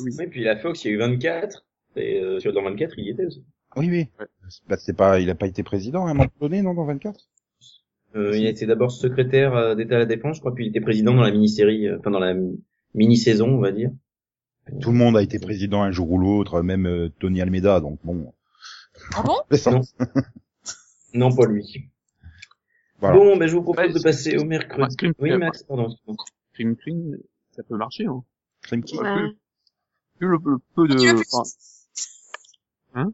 Oui. Oui, puis la Fox, il y a eu 24. Et euh, sur dans 24, il y était aussi. Oui, oui. Ouais. Bah, c'est pas, il a pas été président à un moment donné, non, dans 24? Euh, il a été d'abord secrétaire euh, d'État à la Défense, je crois, puis il était président dans la mini-série, euh, enfin dans la mini-saison, on va dire. Tout le monde a été président un jour ou l'autre, même euh, Tony Almeida, donc bon. Ah bon? [laughs] Non. Non, pas lui. Voilà. Bon, ben je vous propose Ouais, de passer au mercredi. Oui, Max, pardon. Scream Queen, ça peut marcher, hein. Crime King. Ouais. Vu le, le peu de, plus enfin. Hein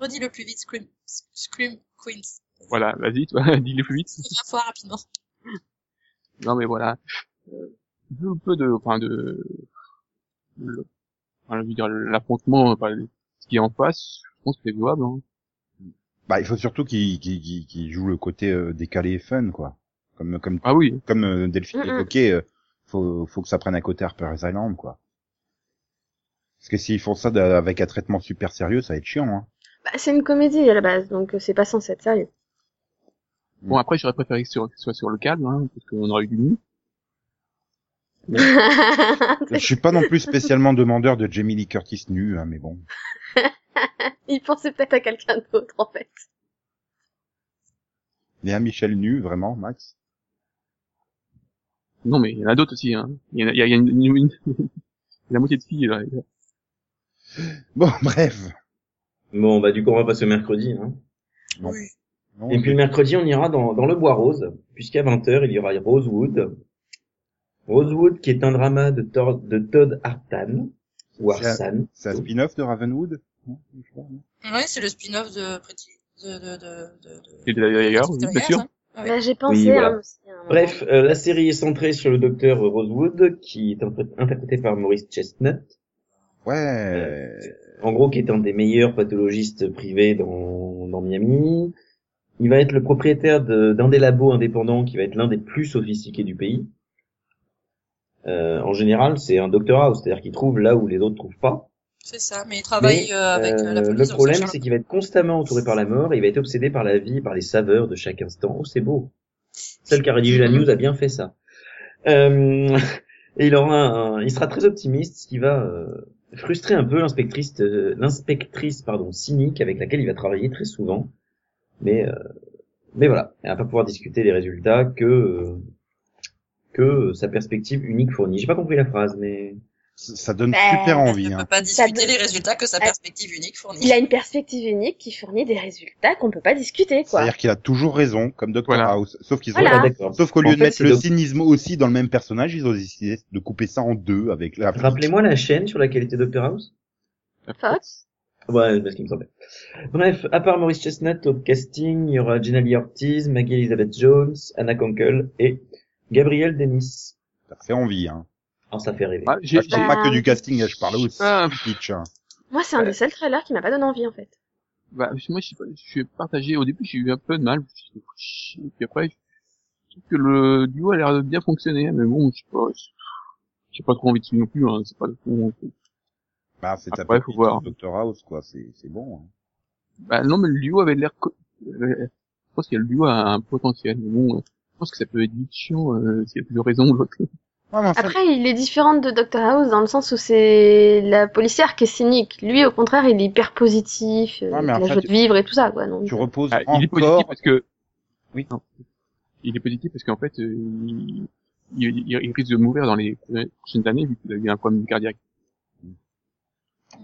Redis le plus vite, Scream. Scream, Queens. voilà, vas-y, toi, [laughs] dis-le plus vite. Trois fois rapidement. Non, mais voilà. Euh, vu le peu de, enfin, de, le- enfin, je veux dire, l'affrontement, enfin, ce qui est en face, je pense que c'est jouable, hein. Bah, il faut surtout qu'il qu'il qu'il- qu'il joue le côté euh, décalé et fun, quoi. Comme comme Ah oui. comme euh, Delphine Mm, mm. l'évoquait, euh, faut faut que ça prenne un côté Harper's Island, quoi. Parce que s'ils font ça de- avec un traitement super sérieux, ça va être chiant, hein. Bah, c'est une comédie à la base, donc euh, c'est pas censé être sérieux. Bon, après, j'aurais préféré que ce soit- sur le calme, hein, parce qu'on aurait eu du nu. [laughs] Je suis pas non plus spécialement demandeur de Jamie Lee Curtis nu, hein, mais bon. [laughs] Il pensait peut-être à quelqu'un d'autre en fait. Léa Michel nu, vraiment, Max? Non, mais il y en a d'autres aussi, hein. Il y a, il y a, il y a une, une- une- [laughs] la moitié de filles, là. Bon, [laughs] bref. Bon, bah du coup, on va passer au mercredi. Hein. Bon. Oui. Non, Et puis le mercredi, on ira dans, dans le Bois Rose, puisqu'à 20h, il y aura Rosewood. Rosewood, qui est un drama de, Thor- de Todd Hartan, ou C'est un- Arsan. c'est un spin-off de Ravenwood Oui, c'est le spin-off de Pretty, de, de, de, de, de bien sûr. hein. Ah oui. Bah, j'ai pensé Oui, voilà. hein, aussi. Bref, euh, la série est centrée sur le docteur Rosewood, qui est inter- interprété par Maurice Chestnut, Ouais. en gros qui est un des meilleurs pathologistes privés dans, dans Miami. Il va être le propriétaire de- d'un des labos indépendants qui va être l'un des plus sophistiqués du pays. Euh, en général, c'est un House, c'est-à-dire qu'il trouve là où les autres trouvent pas. C'est ça, mais il travaille Mais, euh, avec euh, la euh, police. le problème, c'est qu'il va être constamment entouré par la mort et il va être obsédé par la vie, par les saveurs de chaque instant. Oh, c'est beau. Celle qui a rédigé la Mhm. news a bien fait ça. Euh, [laughs] et il aura un- il sera très optimiste, ce qui va euh, frustrer un peu l'inspectrice, euh, l'inspectrice pardon cynique avec laquelle il va travailler très souvent. Mais euh, mais voilà, elle va pas pouvoir discuter des résultats que euh, que sa perspective unique fournit. J'ai pas compris la phrase, mais Ça donne Bah, super envie. ne Hein. peut pas discuter les résultats que sa Ah. perspective unique fournit. Il a une perspective unique qui fournit des résultats qu'on peut pas discuter, quoi. C'est-à-dire qu'il a toujours raison, comme Dr Voilà. House. Sauf qu'ils ont, Voilà. Ah, d'accord. sauf qu'au lieu En de fait, mettre le donc- cynisme aussi dans le même personnage, ils ont décidé de couper ça en deux avec la. Rappelez-moi la chaîne sur laquelle était Dr House. Fox. Ouais, c'est ce qu'il me semblait. Bref, à part Maurice Chestnut au casting, il y aura Jenna Lee Ortiz, Maggie Elizabeth Jones, Anna Conkle et Gabriel Dennis. Ça fait envie. Hein. Alors ça fait rêver. Ah, j'ai, Ah, je parle pas que du casting, je parle aussi Ah. du pitch. hein. Moi, c'est un des seuls trailers qui m'a pas donné envie, en fait. bah, moi, je suis, partagé. Au début, j'ai eu un peu de mal. Puis après, je trouve que le duo a l'air de bien fonctionner. Mais bon, je sais pas, je- j'ai pas trop envie de suivre non plus. Hein. C'est pas le fond. Bah, c'est ta Après, faut voir. Dr House, quoi. C'est, c'est bon. Hein. Bah non, mais le duo avait l'air. euh, Je pense que le duo a un potentiel. Mais bon, euh, je pense que ça peut être vite chiant euh, s'il y a plus de raison ou l'autre. Ouais, mais enfin, Après, il est différent de Dr House dans le sens où c'est la policière qui est cynique. Lui, au contraire, il est hyper positif, euh, Ouais, la joie de vivre et tout ça, quoi. Donc, tu reposes Ah, il est positif encore. parce que. Oui. Non. Il est positif parce qu'en fait, euh, il, il, il- il risque de mourir dans les prochaines années vu qu'il a eu un problème cardiaque.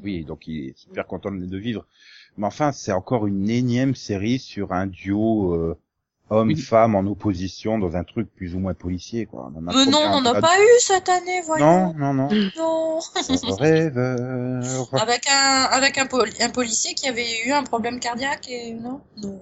Oui, donc il est super content de de vivre. Mais enfin, c'est encore une énième série sur un duo euh, homme-femme en opposition dans un truc plus ou moins policier, quoi. On en a Mais trop non, on n'a pas- pas eu cette année, Non, voyons. non, non. Non. [laughs] Rêveur. Avec un, avec un, un policier qui avait eu un problème cardiaque et non. Non.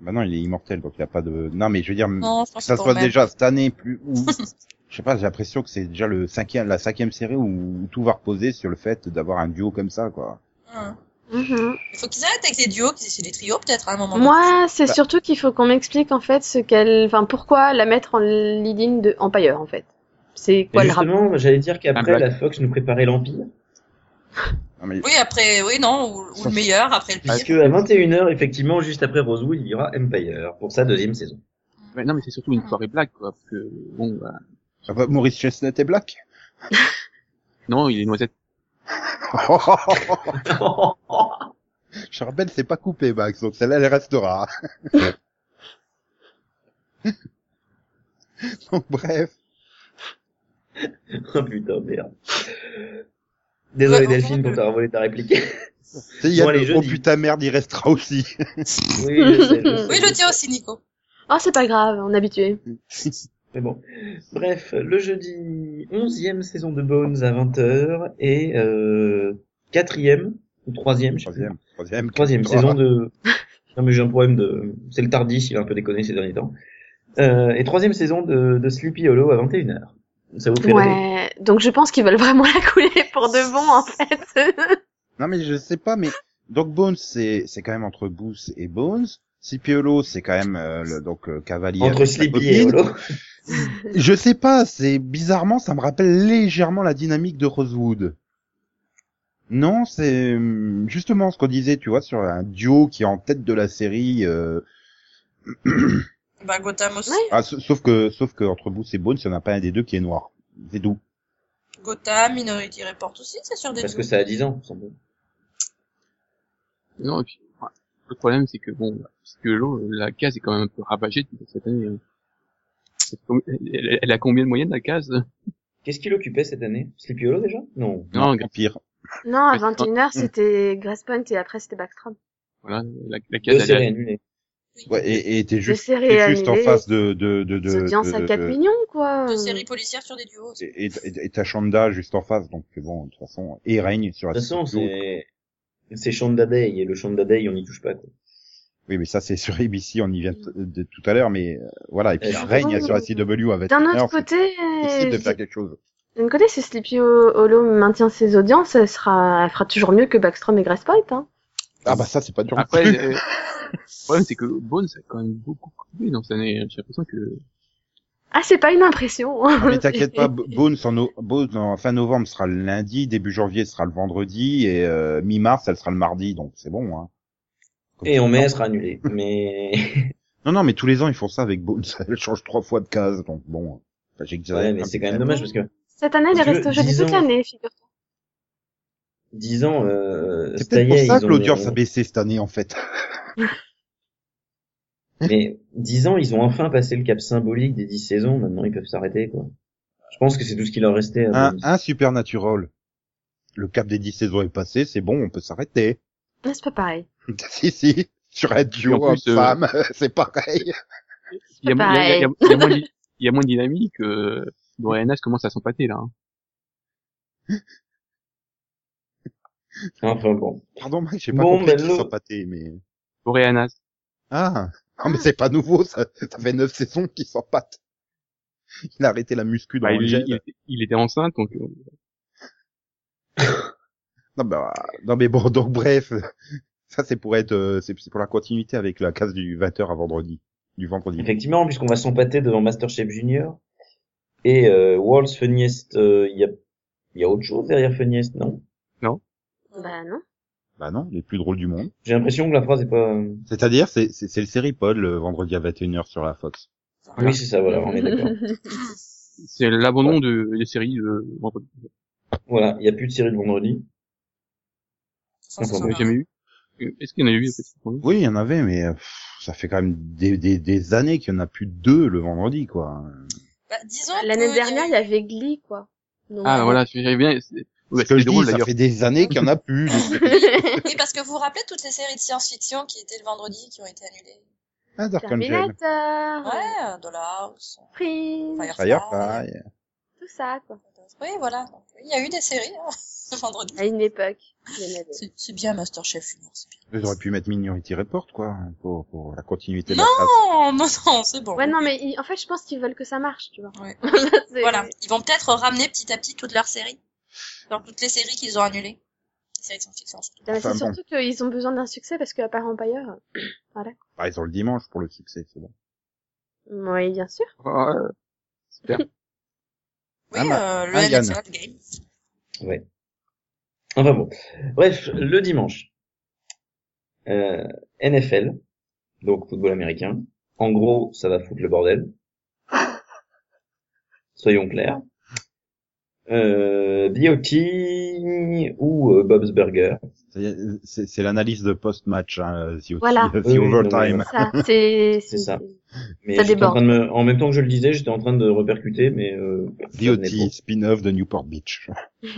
Bah non, il est immortel, donc il n'y a pas de. Non, mais je veux dire, Non, je que pense ça le déjà cette année plus. Ou... [laughs] je sais pas, j'ai l'impression que c'est déjà le cinquième, la cinquième série où tout va reposer sur le fait d'avoir un duo comme ça, quoi. même. Mhm. Il faut qu'ils arrêtent avec les duos, qu'ils essaient les trios peut-être à un moment. donné. Moi, c'est Bah. surtout qu'il faut qu'on m'explique en fait ce qu'elle, enfin pourquoi la mettre en leading de Empire en fait. C'est quoi le rapport justement, j'allais dire qu'après la Fox nous préparait l'Empire. Mais Oui, après, oui, non, ou, ou le meilleur après le pire. à 21h, effectivement, juste après Rosewood, il y aura Empire pour sa deuxième saison. Mais non, mais c'est surtout une soirée blague, quoi. Parce que, bon, bah, Ah bah, Maurice Chestnut est black. non, il est noisette. [laughs] je rappelle, c'est pas coupé, Max, donc celle-là, elle restera. [laughs] donc bref. oh putain, merde. Désolé Ouais, Delphine pour t'avoir volé ta réplique. Il y a Bon, allez, le je oh dis. putain merde, il restera aussi. oui, je sais, je [laughs] sais. Oui, le tien aussi, Nico. Oh, c'est pas grave, on est habitué. Mais bon. Bref, le jeudi, onzième saison de Bones à 20h et euh, quatrième ou troisième, je sais plus. troisième, troisième, Troisième quatrième. saison de. [laughs] Non mais j'ai un problème de. C'est le Tardis, il a un peu déconné ces derniers temps. Euh, et troisième saison de, de Sleepy Hollow à 21h. Ça vous fait Ouais, donc je pense qu'ils veulent vraiment la couler pour de bon en fait. [laughs] Non, mais je sais pas, mais donc Bones, c'est c'est quand même entre Booth et Bones. Cipiolo, c'est quand même euh, le, donc euh, cavalier. Entre Sleepy et. Hollow. [laughs] Je sais pas, c'est bizarrement, ça me rappelle légèrement la dynamique de Rosewood. Non, c'est hum, justement ce qu'on disait, tu vois, sur un duo qui est en tête de la série. euh, [clears throat] Bah, Gotham aussi. Ah, sa- sauf que, sauf que entre Booth et Bones, il n'y en a pas un des deux qui est noir. C'est tout. Gotham, Minority Report aussi, c'est sur des Parce que ça a 10 ans, sans doute. Non, et puis, ouais, le problème, c'est que, bon, parce que l'eau, la case est quand même un peu rabâchée depuis cette année. hein. Elle, elle a combien de moyenne, la case? Qu'est-ce qu'il occupait cette année? Sleepy Hollow déjà? Non. Non, pire. non, à Mais- 21h c'était Grace Point et après c'était Backstrom. voilà, la, la Deux case, est- annulées. Ouais, et, et t'es juste, t'es juste en face de, de, de, de, de- à de- 4 millions quoi. Deux séries policières sur des duos et, et, et t'as Shonda juste en face, donc bon, de toute façon, et règne sur De la toute façon, c'est, c'est Shonda Day, et le Shonda Day, on n'y touche pas, quoi. Oui, mais ça c'est sur ABC, on y vient t- de tout à l'heure, mais euh, voilà. Et puis Euh, il règne sur la CW avec. D'un autre côté, de euh, faire quelque chose. d'un côté, si Sleepy Hollow maintient ses audiences, elle sera, elle fera toujours mieux que Backstrom et Grace Point, hein. Ah bah ça c'est pas dur. Après, euh, le problème c'est que Bones a quand même beaucoup coupé dans cette année. J'ai l'impression que Ah, c'est pas une impression. Ah, mais [laughs] t'inquiète pas, Bones en, no- Bones en fin novembre sera le lundi, début janvier sera le vendredi et euh, mi-mars elle sera le mardi, donc c'est bon. Hein. Et mai, non. elle sera annulée. [laughs] Mais Non, non, mais tous les ans ils font ça avec Bones, [laughs] elle change trois fois de case, donc bon. Enfin, j'exagère ouais, mais c'est quand même dommage parce que Cette année, elle restée au jeu toute l'année, figure-toi. 10 ans, euh, C'est peut-être pour ça que l'audience a baissé cette année en fait. [laughs] Mais 10 ans, ils ont enfin passé le cap symbolique des 10 saisons. Maintenant, ils peuvent s'arrêter, quoi. Je pense que c'est tout ce qui leur restait. Un, un Supernatural. Le cap des 10 saisons est passé, c'est bon, on peut s'arrêter. Ah, c'est pas pareil. [laughs] si, si, sur un duo en plus, euh, homme-femme, [laughs] c'est pareil. il y a, moins de- il y a moins de dynamique. Euh, Dorianas commence à s'empâter là. hein. Enfin bon. Pardon, Mike, j'ai pas Bon, compris ben, sont pâtés, mais... Dorianas. Ah, non, mais c'est pas nouveau, ça, ça fait neuf saisons qu'ils s'en pâtent. Il a arrêté la muscu dans Bah, le il, gel. il, il était enceinte donc euh, Non, bah, non, mais bon, donc bref, ça c'est pour être, euh, c'est c'est pour la continuité avec la case du 20h à vendredi, du vendredi. Effectivement, puisqu'on va s'empâter devant Masterchef Junior et euh, World's Funniest, euh, il y a il y a autre chose derrière Funniest, non? Bah non. Bah non, les plus drôles du monde. J'ai l'impression que la phrase est pas. C'est-à-dire, c'est c'est c'est le série pod le vendredi à 21h sur la Fox. Voilà. Oui, c'est ça. Voilà, on est d'accord. [laughs] c'est l'abandon de, des séries euh, vendredi. Voilà, il y a plus de série de vendredi. Ça, ça sera- jamais eu. Euh, Est-ce qu'il y en a eu Oui, il y en avait, mais euh, pff, ça fait quand même des, des, des années qu'il y en a plus de deux le vendredi, quoi. Bah, disons L'année que dernière, il y avait Glee, quoi. Donc, Ah voilà, j'avais bien. Ouais, Ce que je dis, drôle ça d'ailleurs. fait des années qu'il y en a plus. [laughs] Oui, parce que vous vous rappelez toutes les séries de science-fiction qui étaient le vendredi qui ont été annulées? Ah, Dark Angel, Terminator, Ouais, euh, Dollhouse, Prince, Firefly. Firefly. tout ça, quoi. Oui, voilà. Il y a eu des séries hein, [laughs] ce vendredi. À une époque, C'est c'est bien Masterchef Junior, c'est bien. Ils auraient pu mettre Minority Report, quoi, pour, pour la continuité de la trace. Non, non, non, c'est bon. Ouais, non, mais ils- en fait, je pense qu'ils veulent que ça marche, tu vois. Ouais. [laughs] Voilà. Ils vont peut-être ramener petit à petit toutes leurs séries. Dans toutes les séries qu'ils ont annulées. Les séries de science-fiction surtout. Non, mais Enfin, c'est bon. surtout qu'ils ont besoin d'un succès parce qu'à part Empire, [clears throat] Bah, ils ont le dimanche pour le succès, c'est bon. oui, bien sûr. Ah, ouais. super. [laughs] Oui, Ah, euh, le ah, Game. Ouais. Enfin bon. Bref, le dimanche. Euh, NFL, donc football américain. En gros, ça va foutre le bordel. [laughs] Soyons clairs. Euh, BOT ou euh, Bob's Burger. C'est- l'analyse de post-match, hein, The, Voilà. [laughs] the Oui, oui, overtime. c'est, [laughs] C'est ça. Mais Ça j'étais en, train de me- en même temps que je le disais, j'étais en train de repercuter, mais euh, DOT, spin-off de Newport Beach. [laughs]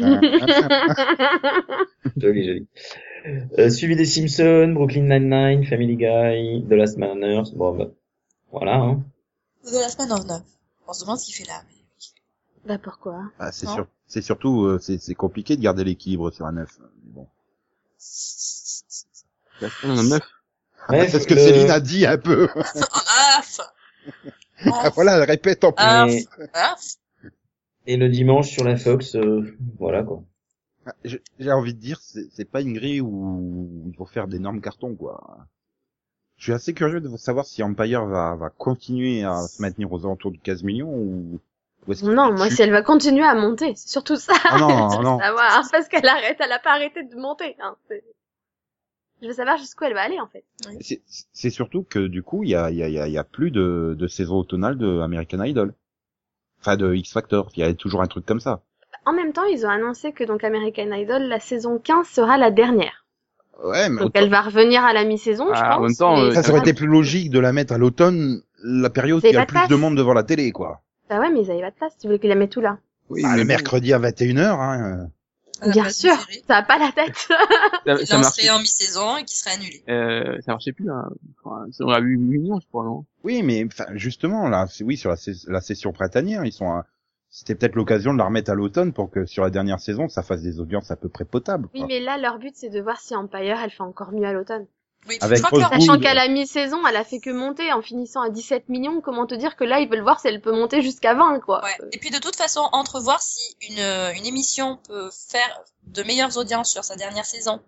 Joli, joli. Euh, suivi des Simpsons, Brooklyn Nine-Nine, Family Guy, The Last Man on Earth. Bon, bah, voilà. Hein. The Last Man of Neuf. On se demande ce qu'il fait là. Mais... bah pourquoi? Ah, c'est sûr, c'est surtout, euh, c'est c'est compliqué de garder l'équilibre sur un neuf. Mais bon. Neuf. Bref, c'est ce que le- Céline a dit un peu. [laughs] Ah, voilà, elle répète en plus. Ah, Et, neuf et le dimanche sur la Fox, euh, voilà quoi. Ah, J'ai envie de dire, c'est c'est pas une grille où il faut faire d'énormes cartons, quoi. Je suis assez curieux de savoir si Empire va, va continuer à se maintenir aux alentours du 15 millions ou, Non, moi, si elle va continuer à monter, c'est surtout ça. Ah non, [laughs] Je veux non. savoir, parce qu'elle arrête, elle a pas arrêté de monter. Hein. Je veux savoir jusqu'où elle va aller, en fait. C'est- C'est surtout que du coup, il y a, il y, a, il y a- y a plus de, de saison automnale de American Idol. Enfin, de X Factor. Il y a toujours un truc comme ça. En même temps, ils ont annoncé que donc American Idol, la saison 15 sera la dernière. Ouais, mais Donc elle va revenir à la mi-saison, je Ah, pense. en même temps, mais- euh, ça, ça aurait été plus logique de la mettre à l'automne, la période C'est où il y a le plus de monde devant la télé, quoi. Bah ouais, mais ils avaient pas de place, tu voulais qu'ils la mettent tout là? Oui, Bah, mais le mercredi à 21h, hein. À la Bien place sûr, ça a pas la tête. [laughs] ça, ça marchait. en mi-saison et qui serait annulé. Euh, ça marchait plus. Hein. Enfin, on a eu 8 millions, je crois, non? Oui, mais enfin, justement, là, c'est- oui, sur la, la session printanière, ils sont à- C'était peut-être l'occasion de la remettre à l'automne pour que sur la dernière saison, ça fasse des audiences à peu près potables. Oui, mais là, leur but, c'est de voir si Empire, elle fait encore mieux à l'automne. Oui, Avec je crois que. Sachant qu'à la mi-saison, elle a fait que monter en finissant à 17 millions, comment te dire que là, ils veulent voir si elle peut monter jusqu'à 20, quoi. Ouais. Et puis de toute façon, entrevoir si une, euh, une émission peut faire de meilleures audiences sur sa dernière saison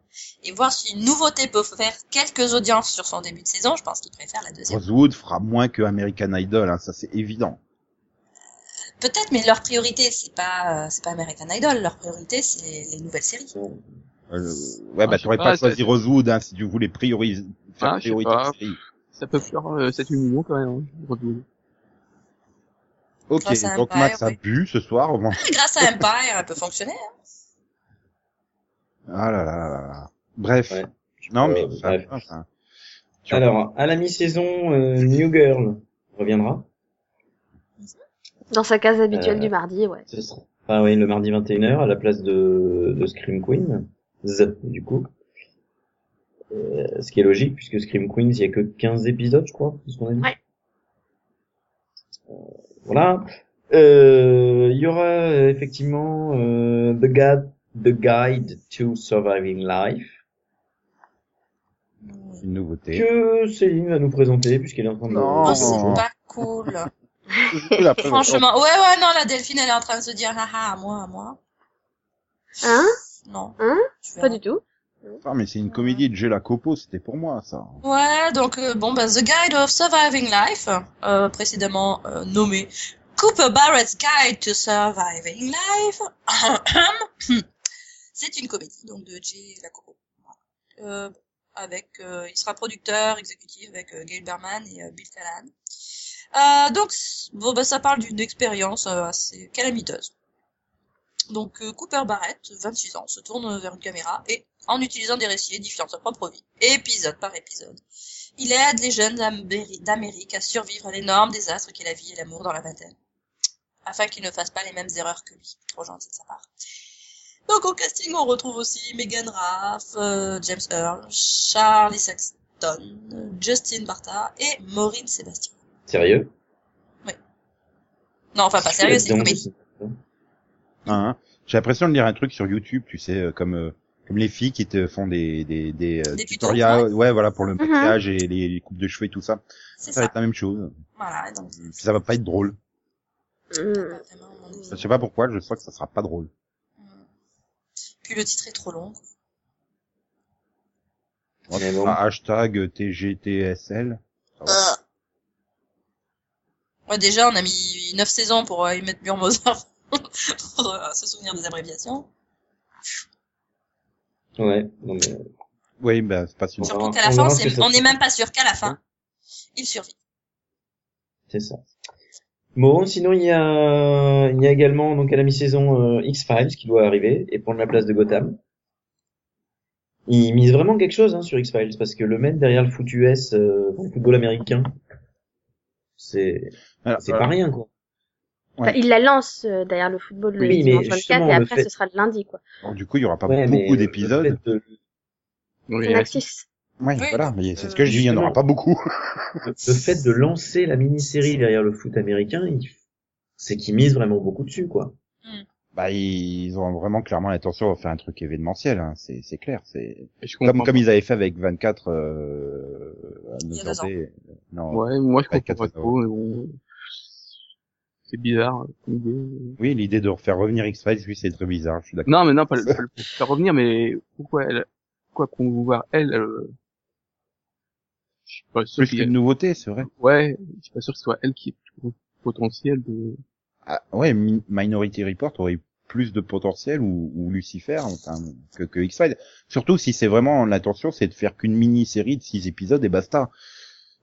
et voir si une nouveauté peut faire quelques audiences sur son début de saison, je pense qu'ils préfèrent la deuxième. Rosewood fera moins que American Idol, hein, ça c'est évident. Peut-être, mais leur priorité, c'est pas, euh, c'est pas American Idol. Leur priorité, c'est les, les nouvelles séries. Euh, ouais, Ah, bah t'aurais pas pas, choisi Rosewood hein, si tu voulais prioriser, faire Ah, priorité pas. Ça peut faire euh, 7-8 millions quand même. Hein, Rosewood. Ok, donc Empire, Max a oui. bu ce soir. Bon. [laughs] Grâce à Empire, elle peut fonctionner. hein. Ah là là là là. Bref. Ouais. Non Euh, mais ça, bref. enfin, tu- Alors, à la mi-saison, euh, New Girl reviendra. Dans sa case habituelle Euh, du mardi, ouais. Ce sera, ah oui, le mardi 21h à la place de, de Scream Queen. Z, du coup. Euh, ce qui est logique puisque Scream Queens, il y a que 15 épisodes, je crois, c'est ce qu'on a dit. Ouais. Euh, voilà. Euh, Il y aura effectivement euh, The, Guide, The Guide to Surviving Life une nouveauté. que Céline va nous présenter puisqu'elle est en train de Non. Oh, c'est pas cool. [laughs] Franchement, ouais, ouais, non, la Delphine, elle est en train de se dire, haha, à moi, à moi. Hein? Non. Hein Pas du tout. Ah, mais c'est une comédie de Gela Copo, c'était pour moi ça. Ouais, donc euh, bon, bah, The Guide of Surviving Life, euh, précédément euh, nommé Cooper Barrett's Guide to Surviving Life. [coughs] C'est une comédie donc de Jay Lacopo. Euh, avec, euh, il sera producteur exécutif avec euh, Gail Berman et euh, Bill Callan. Euh, donc, bon, bah, ça parle d'une expérience euh, assez calamiteuse. Donc, euh, Cooper Barrett, 26 ans, se tourne vers une caméra et, en utilisant des récits édifiant sa propre vie, épisode par épisode, il aide les jeunes d'Améri- d'Amérique à survivre à l'énorme désastre qu'est la vie et l'amour dans la vingtaine, afin qu'ils ne fassent pas les mêmes erreurs que lui. Trop gentil de sa part. Donc au casting, on retrouve aussi Megan Raff, euh, James Earl, Charlie Sexton, Justin Barta et Maureen Sébastien. Sérieux? Non, enfin pas sérieux, c'est une Donc, comédie. Hein, J'ai l'impression de lire un truc sur YouTube, tu sais, euh, comme euh, comme les filles qui te font des des des, euh, Des tutoriels, ouais. voilà pour le Mhm. maquillage et les, les coupes de cheveux et tout ça. Ça va être la même chose. Voilà, donc Puis ça va pas être drôle. mon Je sais pas pourquoi, je sens que ça sera pas drôle. Puis le titre est trop long. quoi. Bon, bon. sera hashtag TGTSL. Euh. Ouais, déjà, on a mis 9 saisons pour euh, y mettre Burmoser pour euh, se souvenir des abréviations. Ouais, non mais... Oui, bah c'est pas si On Surtout qu'à la on fin, que ça on n'est même pas sûr qu'à la fin, il survit. C'est ça. Bon, sinon il y a, il y a également donc à la mi-saison euh, X-Files qui doit arriver et prendre la place de Gotham. Ils misent vraiment quelque chose hein, sur X-Files parce que le mettre derrière le foot US, euh, le football américain, c'est c'est pas rien quoi. Enfin, il la lance euh, derrière le football le Oui, dimanche 24 justement, et après fait- ce sera le lundi, quoi. alors, du coup, il y aura pas Ouais, beaucoup d'épisodes. de- Oui, euh. Ouais, Oui, voilà, mais c'est ce euh, que je dis, il y en aura pas beaucoup. le fait de lancer la mini-série derrière le foot américain, il- c'est qu'ils misent vraiment beaucoup dessus quoi. Bah, ils ont vraiment clairement l'intention de faire un truc événementiel, hein, c'est c'est clair. C'est comme comme ils avaient fait avec 24 euh, à Il y a New deux ans. York. Non. Ouais, moi je comprends pas trop. C'est bizarre, comme idée. Oui, l'idée de refaire revenir X-Files, oui, c'est très bizarre. Je suis d'accord. Non, mais non, pas le, [laughs] pas le faire revenir, mais pourquoi elle, pourquoi promouvoir elle, euh... je suis pas sûr Plus qu'une nouveauté, c'est vrai. ouais, je suis pas sûr que ce soit elle qui ait le potentiel de, Ah, ouais, Mi- Minority Report aurait plus de potentiel ou, ou Lucifer enfin, que, que X-Files. Surtout si c'est vraiment l'intention, c'est de faire qu'une mini-série de six épisodes et basta.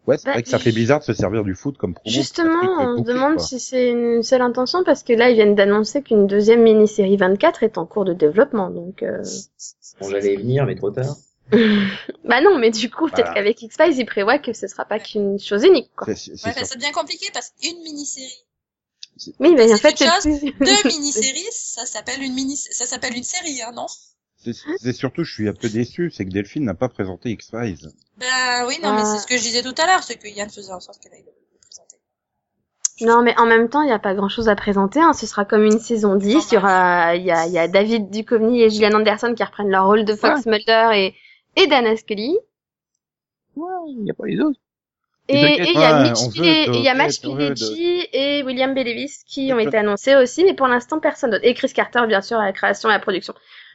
Ouais, c'est Bah, vrai que ça fait bizarre de se servir du foot comme promo. Justement, on se bouclé, demande quoi. si c'est une seule intention parce que là, ils viennent d'annoncer qu'une deuxième mini-série 24 est en cours de développement, donc. Euh... Bon, j'allais y venir, mais trop tard. [laughs] bah non, mais du coup, peut-être Voilà. qu'avec X-Files, ils prévoient que ce sera pas qu'une chose unique, quoi. Ouais, bah, sûr. c'est bien compliqué parce qu'une mini-série, Oui, mais en C'est fait, chose, plus... deux [laughs] mini-séries, ça s'appelle une mini, ça s'appelle une série, hein, non? C'est surtout, je suis un peu déçu, c'est que Delphine n'a pas présenté X-Files. Ben oui, non, mais Ah. c'est ce que je disais tout à l'heure, c'est que Yann faisait en sorte qu'elle aille le présenter. Non, mais en même temps, il n'y a pas grand-chose à présenter. Hein. Ce sera comme une saison 10. Il y aura, il y a, il y a David Duchovny et Gillian Anderson qui reprennent leur rôle de Fox Mulder et, et Dana Scully. Ouais, il n'y a pas les autres. Et Et et il y a Ouais, Mitch il y a Match Pileggi et William B. Davis qui ont été annoncés aussi, mais pour l'instant personne d'autre. Et Chris Carter bien sûr à la création et à la production.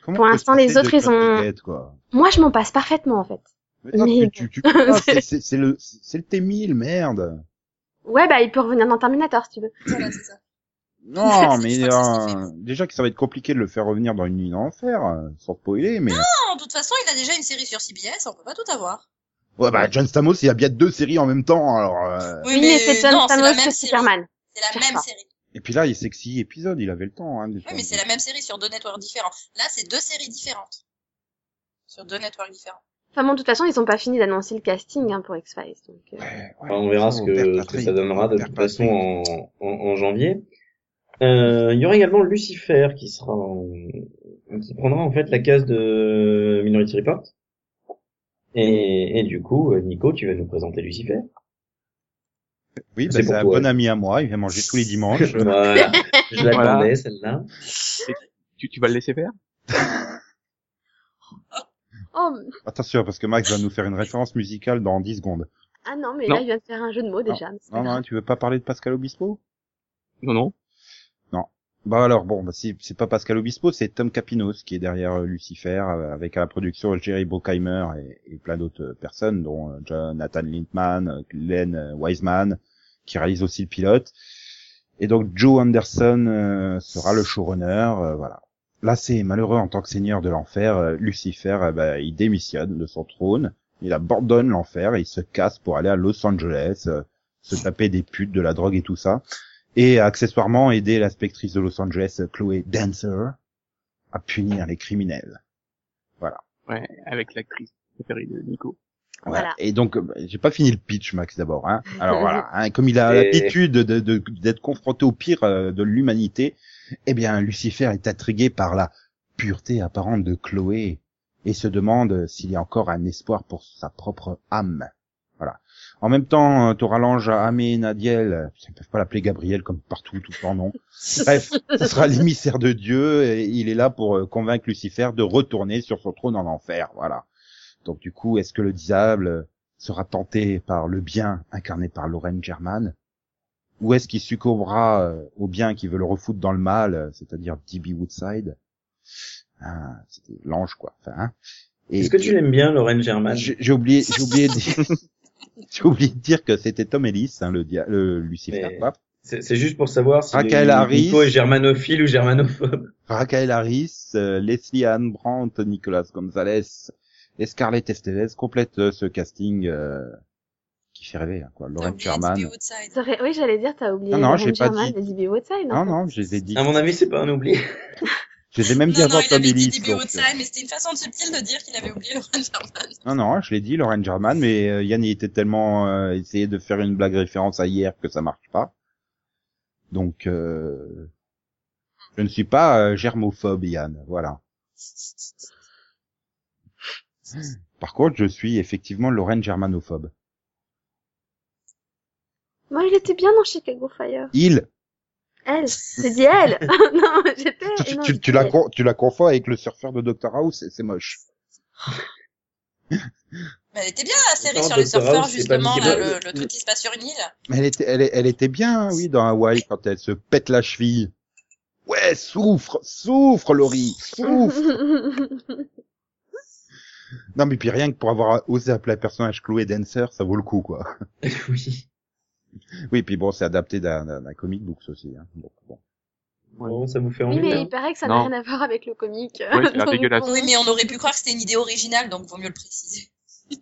Comment Pour l'instant, les autres, ils ont- quoi Moi je m'en passe parfaitement en fait. Mais non, Mais tu, tu, tu peux [laughs] pas, c'est- le, c'est le T-1000, merde. Ouais bah il peut revenir dans Terminator si tu veux. Voilà, c'est ça. Non, [laughs] mais euh, déjà que ça va être compliqué de le faire revenir dans une nuit d'enfer, euh, sans spoiler, mais... Non, de toute façon, il a déjà une série sur CBS, on peut pas tout avoir. Ouais, bah, John Stamos, il y a bien deux séries en même temps, alors... euh, Oui, mais c'est John non, c'est la Stamos même que. Superman. C'est la même série. Et puis là, il y a sexy épisode, il avait le temps, hein, Oui, mais c'est la même série sur deux networks différents. Là, c'est deux séries différentes. Sur deux networks différents. Enfin bon de toute façon ils ont pas fini d'annoncer le casting hein, pour X-Files. Donc, euh, Ouais, ouais. On verra ce que, ce que ça donnera de toute façon en, en janvier. Euh, il y aura également Lucifer qui sera en- qui prendra en fait la case de Minority Report. Et, et du coup, euh, Nico, tu vas nous présenter Lucifer. Oui, bah, C'est un bon ami à moi, il vient manger tous les [laughs] dimanches. voilà, je l'attendais celle-là. Tu, tu vas le laisser faire? [laughs] Oh Attention, parce que Max va nous faire une référence musicale dans 10 secondes. ah non mais Non. là il vient de faire un jeu de mots déjà. Non, non, tu veux pas parler de Pascal Obispo? Non, non. Bah alors, bon, bah, c'est pas Pascal Obispo, c'est Tom Capinos qui est derrière euh, Lucifer, euh, avec à la production Jerry Bruckheimer et, et plein d'autres euh, personnes, dont euh, Jonathan Lindman, Len euh, Wiseman, qui réalise aussi le pilote. Et donc Joe Anderson euh, sera le showrunner, euh, voilà. Là, c'est malheureux en tant que seigneur de l'enfer, euh, Lucifer, bah, il démissionne de son trône, il abandonne l'enfer il se casse pour aller à Los Angeles, euh, se taper des putes, de la drogue et tout ça et accessoirement aider l'inspectrice de Los Angeles, Chloé Dancer, à punir les criminels. Ouais, avec l'actrice préférée de Nico. Voilà. Et donc, euh, j'ai pas fini le pitch, Max, d'abord. Hein. Alors voilà, [laughs] hein, comme il a Et- l'habitude de- de- d'être confronté au pire euh, de l'humanité, eh bien, Lucifer est intrigué par la pureté apparente de Chloé et se demande s'il y a encore un espoir pour sa propre âme. Voilà. En même temps, tu auras l'ange Amé Nadiel, ils peuvent pas l'appeler Gabriel comme partout, tout le temps, non. [laughs] Bref, ce sera l'émissaire de Dieu et il est là pour euh, convaincre Lucifer de retourner sur son trône en enfer, voilà. Donc du coup, est-ce que le diable sera tenté par le bien incarné par Lorraine German? Ou est-ce qu'il succombera euh, au bien qui veut le refoutre dans le mal, euh, c'est-à-dire D.B. Woodside? Ah, C'était l'ange, quoi. Enfin, hein. Est-ce que tu l'aimes bien, Lorraine German? J'ai oublié, j'ai oublié de dire, [laughs] j'ai oublié de dire que c'était Tom Ellis, hein, le, dia- le Lucifer, Mais-. C'est juste pour savoir si Raquel Harris. Nico est germanophile ou germanophobe. Raquel Harris, euh, Leslie Ann Brandt, Nicolas Gonzalez et Scarlett Estevez complètent euh, ce casting euh, qui fait rêver, hein, quoi. Lauren Sherman. Oui j'allais dire t'as oublié Non, non, j'ai pas Sherman dit. Woodside. Non, non, je les ai dit. À mon avis, c'est pas un oubli. [laughs] Je les ai même dit Non, non, avant il Tom dit Ellis. Woodside, mais c'était une façon subtile de dire qu'il avait oublié Lauren Sherman. Non, non, je l'ai dit, Lauren German, mais euh, Yann il était tellement euh, essayé de faire une blague référence à hier que ça marche pas. Donc, euh, je ne suis pas euh, germophobe, Yann, voilà. [laughs] Par contre, je suis effectivement Lauren germanophobe. Moi il était bien dans Chicago Fire. Il, Elle, j'ai dit elle. [laughs] [laughs] non j'étais. tu, non, tu, tu la, con- tu la confonds avec le surfeur de Dr House, c'est- c'est moche. [laughs] Mais elle était bien la série sur les surfeurs, justement, là, Mouse. le, le truc qui se passe sur une île. Mais elle était, elle était bien, oui, dans Hawaï, quand elle se pète la cheville. Ouais, souffre, souffre, Laurie, souffre. Non, mais puis rien que pour avoir osé appeler un personnage Chloé Dancer, ça vaut le coup, quoi. [laughs] oui. Oui, puis bon, c'est adapté d'un, comic book aussi. Hein. Donc, bon. Bon, ça vous fait Oui, envie. mais hein il paraît que ça n'a rien à voir avec le comique. [laughs] Dégueulasse. bon. Oui, mais on aurait pu croire que c'était une idée originale, donc vaut mieux le préciser. [laughs]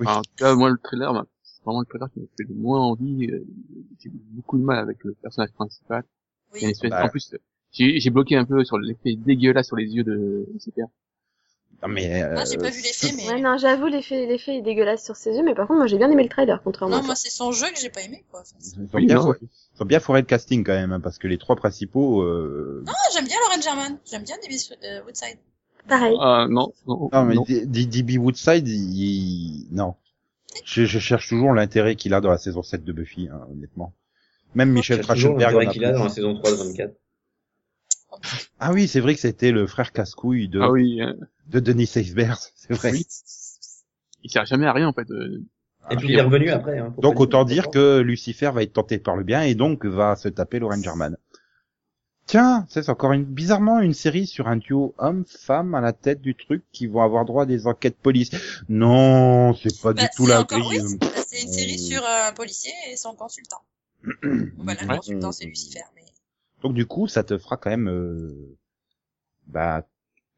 Oui. En tout cas, moi, le trailer, m'a- c'est vraiment le trailer qui m'a fait le moins envie. euh, J'ai beaucoup de mal avec le personnage principal. Oui. espèce- Bah. En plus, j'ai bloqué un peu sur l'effet dégueulasse sur les yeux de Lucifer. Non, mais, euh, Ah, j'ai pas vu l'effet, mais... Ouais, non, j'avoue, l'effet, l'effet est dégueulasse sur ses yeux, mais par contre, moi, j'ai bien aimé le trailer, contrairement Non, à moi, c'est son jeu que j'ai pas aimé, quoi. Enfin, ils, ont Oui, bien, non, ils ont bien foré le casting quand même, hein, parce que les trois principaux, euh... Ah, j'aime bien Lauren German. J'aime bien D.B. euh, Woodside. Pareil. Ah, non, non, non, mais non. D.B. Woodside, il... non. Je, je cherche toujours l'intérêt qu'il a dans la saison 7 de Buffy, hein, honnêtement. Même Michel Trachtenberg. l'intérêt qu'il a dans la saison 3 de 24. Ah oui, c'est vrai que c'était le frère casse-couille de, Ah oui, euh, de Denis Seisberg, [laughs] c'est vrai. Oui. il sert jamais à rien, en fait. euh, Et puis il est revenu après. Hein, Donc autant dire, que Lucifer va être tenté par le bien et donc va se taper le Rangerman. Tiens, c'est encore une bizarrement une série sur un duo homme-femme à la tête du truc qui vont avoir droit à des enquêtes police. Non, c'est pas Bah, du tout c'est la oui, grille. c'est bah, c'est une série sur euh, un policier et son consultant. [clears throat] Bah, le consultant, c'est Lucifer, mais... Donc du coup, ça te fera quand même, euh, bah,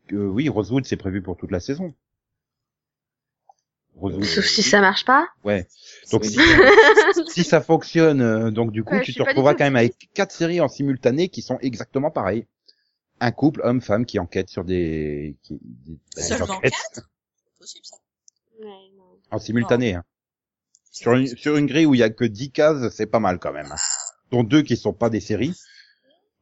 que, oui, Rosewood c'est prévu pour toute la saison. Rosewood, Sauf si euh, ça marche pas. Ouais. Donc si, si ça fonctionne, euh, donc du coup, Ouais, tu te retrouveras quand même avec quatre séries en simultané qui sont exactement pareilles. Un couple homme-femme qui enquête sur des, qui, des, bah, des Seulement quatre C'est possible, ça. Ouais, non. en simultané. Hein. Sur une sur une grille où il y a que 10 cases, c'est pas mal quand même. hein. Dont deux qui sont pas des séries.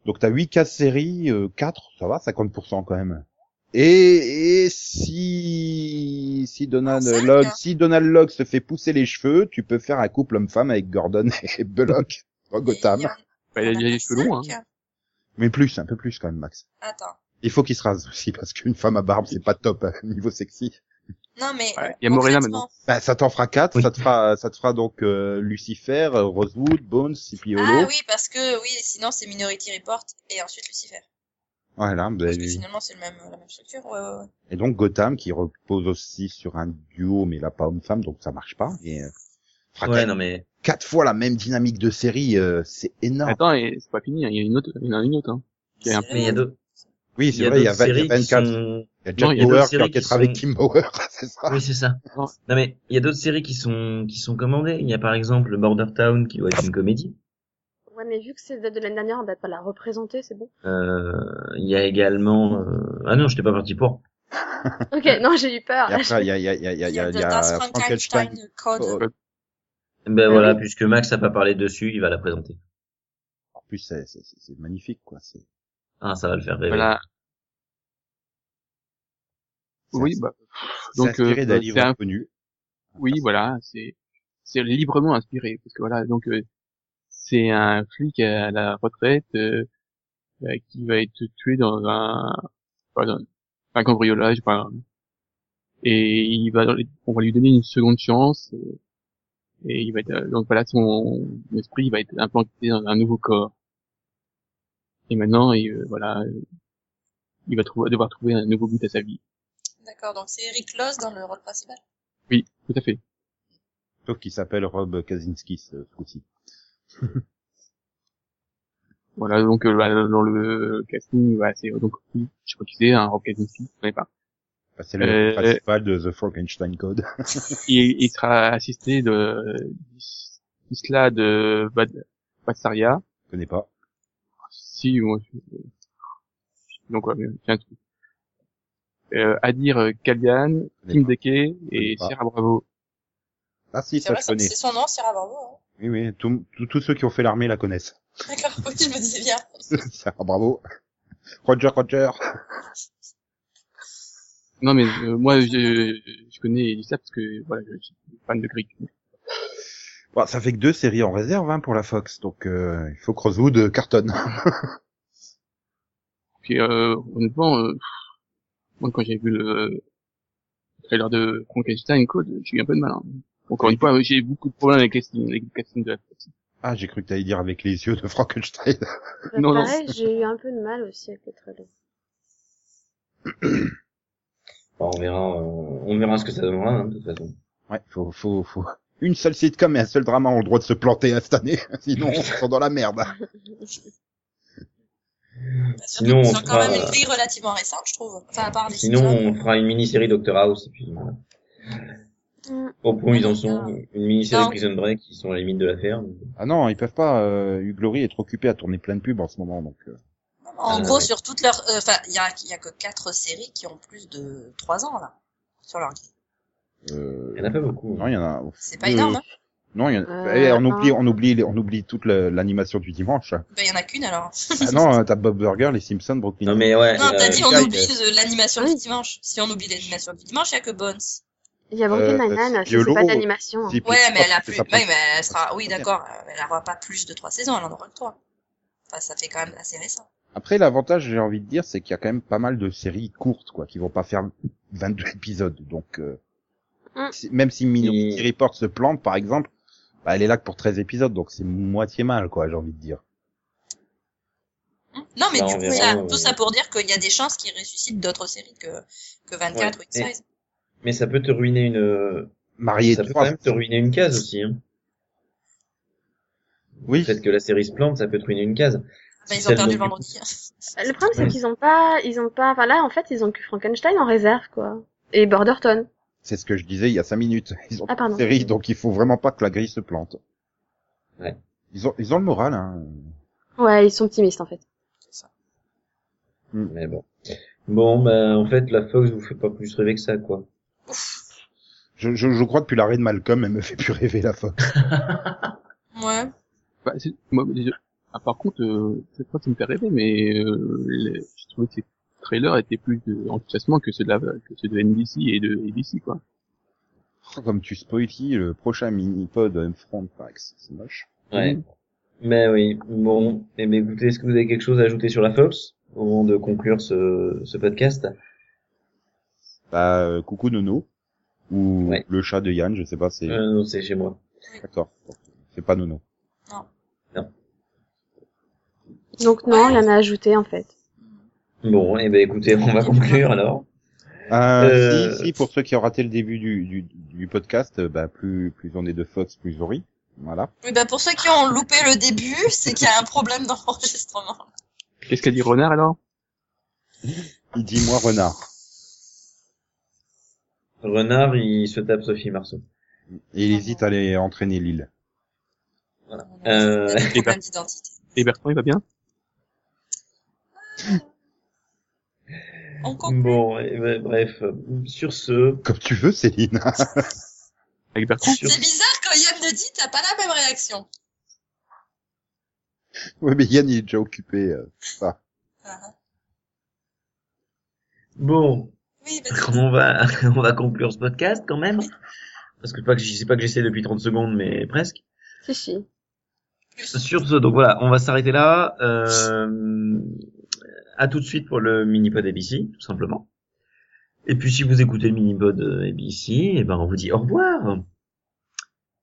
Donc t'as 8 cases séries, euh, 4, ça va, 50% quand même. Et, et si si Donald Logg, hein. si Donald Logg se fait pousser les cheveux, tu peux faire un couple homme-femme avec Gordon [laughs] et Bullock dans Gotham. Il Bah, il a il les cheveux longs, hein. Mais plus, un peu plus quand même, Max. Attends. Il faut qu'il se rase aussi parce qu'une femme à barbe, c'est pas top hein, [laughs] niveau sexy. Non, mais... Ouais, il y a Morena maintenant. Bah, ça t'en fera quatre, Oui. ça te fera, ça te fera donc euh, Lucifer, euh, Rosewood, Bones, et puis Holo. Ah oui, parce que, oui, sinon c'est Minority Report et ensuite Lucifer. Voilà, bah, Parce que finalement c'est le même, la même structure, ouais, ouais, ouais. et donc Gotham qui repose aussi sur un duo, mais là pas homme-femme, donc ça marche pas. Et euh, fera Ouais, même non mais quatre fois la même dynamique de série, euh, c'est énorme. Attends, et c'est pas fini, hein, il y a une autre, il y en a une autre, hein. Qui est un C'est mais il y a d'autres oui, c'est vrai, il y a, il y a séries qui 24. sont Il y a Non, Jack il y a Bauer d'autres qui séries enquêtera qui avec sont- Kim Bauer, c'est ça. Oui, c'est ça. Non. Non mais il y a d'autres séries qui sont qui sont commandées. Il y a par exemple Border Town qui doit être une comédie. Ouais, mais vu que c'est de l'année dernière, on va pas la représenter, c'est bon. Euh, il y a également euh... ah non, j'étais pas parti pour. Ok, non, j'ai eu peur. Et après, il y a, il y a, il y a, il y a, il y a, il y a Das Frankenstein. Code. Oh, Ben Ah voilà, oui. puisque Max a pas parlé dessus, il va la présenter. En plus, c'est, magnifique, quoi. C'est, Ah, ça va le faire rêver. Voilà. Oui, bah, c'est donc, euh, d'un c'est livre un- connu. oui, voilà, c'est, c'est librement inspiré, parce que voilà, donc, euh, c'est un flic à la retraite, euh, euh, qui va être tué dans un, pas dans un cambriolage, pas, et il va, on va lui donner une seconde chance, euh, et il va être, euh, donc voilà, son esprit va être implanté dans un nouveau corps. Et maintenant, et, euh, voilà, euh, il va trouver, devoir trouver un nouveau but à sa vie. D'accord, donc c'est Eric Loss dans le rôle principal. Oui, tout à fait. Sauf qu'il s'appelle Rob Kaczynski, ce ce coup-ci. Voilà, donc euh, bah, dans le casting, bah, c'est donc oui, je sais pas qui c'est, un Rob Kaczynski, je connais pas. Bah, c'est le Euh, principal de The Frankenstein Code. Il, il sera assisté de Isla de Bad, Badsaria. Je connais pas. Si, je- donc ouais, mais tiens, tout. Euh, Adir Kalian, connais Kim pas. Deke et. Sierra Bravo. Ah si, C'est ça vrai, je ça- connais. c'est son nom, Sierra Bravo. hein. Oui, oui, tous ceux qui ont fait l'armée la connaissent. D'accord, oui, je me disais bien. [laughs] Ça, bravo. Roger, Roger. Non mais euh, moi je, je connais Elisa parce que voilà, je suis fan de Greek. Bon, ça fait que deux séries en réserve hein, pour la Fox, donc euh, il faut que Rosewood euh, cartonne. [laughs] Puis euh, honnêtement, euh, moi quand j'ai vu le trailer de Frankenstein Code, j'ai eu un peu de mal. hein. Encore une fois, j'ai beaucoup de problèmes avec le casting, avec le casting de la Fox. Ah, j'ai cru que t'allais dire avec les yeux de Frankenstein. [laughs] Non, non. pareil, j'ai eu un peu de mal aussi avec le trailer. Bon, on verra, euh, on verra ce que ça donnera, hein, de toute façon. Ouais, faut, faut, faut. Une seule sitcom et un seul drama ont le droit de se planter hein, cette année, [laughs] sinon [laughs] on sont dans la merde. Bah, Sinon, on ont quand fera- même une grille relativement récente, je trouve. Enfin, à part les Sinon, on fera une mini-série Doctor House, et puis voilà. Mm. Au point où ils en sont, une mini-série. Prison Break, qui sont à la limite de l'affaire. Ah non, ils peuvent pas. Euh, Hugh Glory est trop occupé à tourner plein de pubs en ce moment, donc. euh, En Ah, gros, ouais. sur toutes leurs, euh, enfin, il y a, il y a que quatre séries qui ont plus de trois ans, là. Sur leur grille. Euh, Il y en a pas beaucoup. Non, il y en a. C'est pas énorme, hein. Non, il y en a. Euh, Eh, on oublie, on oublie, on oublie toute l'animation du dimanche. Ben, il y en a qu'une, alors. ah non, euh, t'as Bob Burger, les Simpsons, Brooklyn. Non, mais ouais. Non, t'as euh, dit on oublie l'animation Oui. du dimanche. Si on oublie l'animation du dimanche, il y a que Bones. Il y a Brooklyn Euh, Nine-Nine, sais pas d'animation. hein. Ouais, mais elle a c'est plus, oui, mais elle sera, oui, d'accord, elle aura pas plus de trois saisons, elle en aura que trois. Enfin, ça fait quand même assez récent. Après, l'avantage, j'ai envie de dire, c'est qu'il y a quand même pas mal de séries courtes, quoi, qui vont pas faire 22 épisodes. Donc, euh, Mm. Même si Minority Et- Report se plante, par exemple, bah, elle est là que pour 13 épisodes, donc c'est moitié mal, quoi, j'ai envie de dire. Non, mais Bah, du coup, verra, ça- euh. tout ça pour dire qu'il y a des chances qu'ils ressuscitent d'autres séries que, que 24 ou. X-Files. Mais ça peut te ruiner une, Marié ça peut quand même te ruiner une case aussi, hein. oui. Le fait que la série se plante, ça peut te ruiner une case. Bah, Si ils ont perdu vendredi. [laughs] Le problème, c'est Ouais. qu'ils ont pas, ils ont pas, enfin là, en fait, ils ont que Frankenstein en réserve, quoi. Et Borderton. C'est ce que je disais il y a 5 minutes. [laughs] Ils ont Ah, pardon. une série, donc il faut vraiment pas que la grille se plante. Ouais. Ils ont, ils ont le moral, hein. Ouais, ils sont optimistes, en fait. Mais bon. Bon, bah, en fait, la Fox vous fait pas plus rêver que ça, quoi. Je, je, je crois depuis l'arrêt de Malcolm, elle me fait plus rêver la Fox. [laughs] Ouais. Bah, c'est- moi, ah, par contre, euh, cette fois, ça me fait rêver, mais euh, les- je trouvais que trailers étaient plus enthousiasmants que ceux de la, que ceux de NBC et de ABC, quoi. Comme tu spoilies le prochain mini-pod M-Front, c'est moche. Ouais. Mais oui. Bon. Eh bien, écoutez, est-ce que vous avez quelque chose à ajouter sur la Fox au moment de conclure ce, ce podcast? Bah, euh, coucou Nono. Ou Ouais. le chat de Yann, je sais pas, c'est... euh, Non, c'est chez moi. D'accord. C'est pas Nono. Donc non, rien à ajouter, en fait. Bon, eh ben écoutez, on va conclure alors. Euh, Euh, Si, si, pour ceux qui ont raté le début du, du, du podcast, euh, bah, plus, plus on est de Fox, plus on rit. Voilà. Oui, bah, pour ceux qui ont loupé le début, c'est qu'il y a un problème d'enregistrement. Qu'est-ce qu'a dit Renard alors? Il dit moi renard. Renard, il se tape Sophie Marceau. Et il hésite à aller entraîner Lille. A Euh. Et Bertrand, il va bien? On conclut. Bon, eh ben, bref, euh, sur ce, Comme tu veux, Céline. [laughs] avec Bertrand, C'est bizarre quand Yann le dit, t'as pas la même réaction. ouais, mais Yann, il est déjà occupé. euh. Ah, bon, Oui, vas-y. On va, [laughs] on va conclure ce podcast quand même. Parce que pas que je sais pas que j'essaie depuis 30 secondes, mais presque. Si, si. Sur ce, donc voilà, on va s'arrêter là. Euh, à tout de suite pour le mini-pod ABC, tout simplement. Et puis si vous écoutez le mini-pod euh, ABC, eh ben on vous dit au revoir.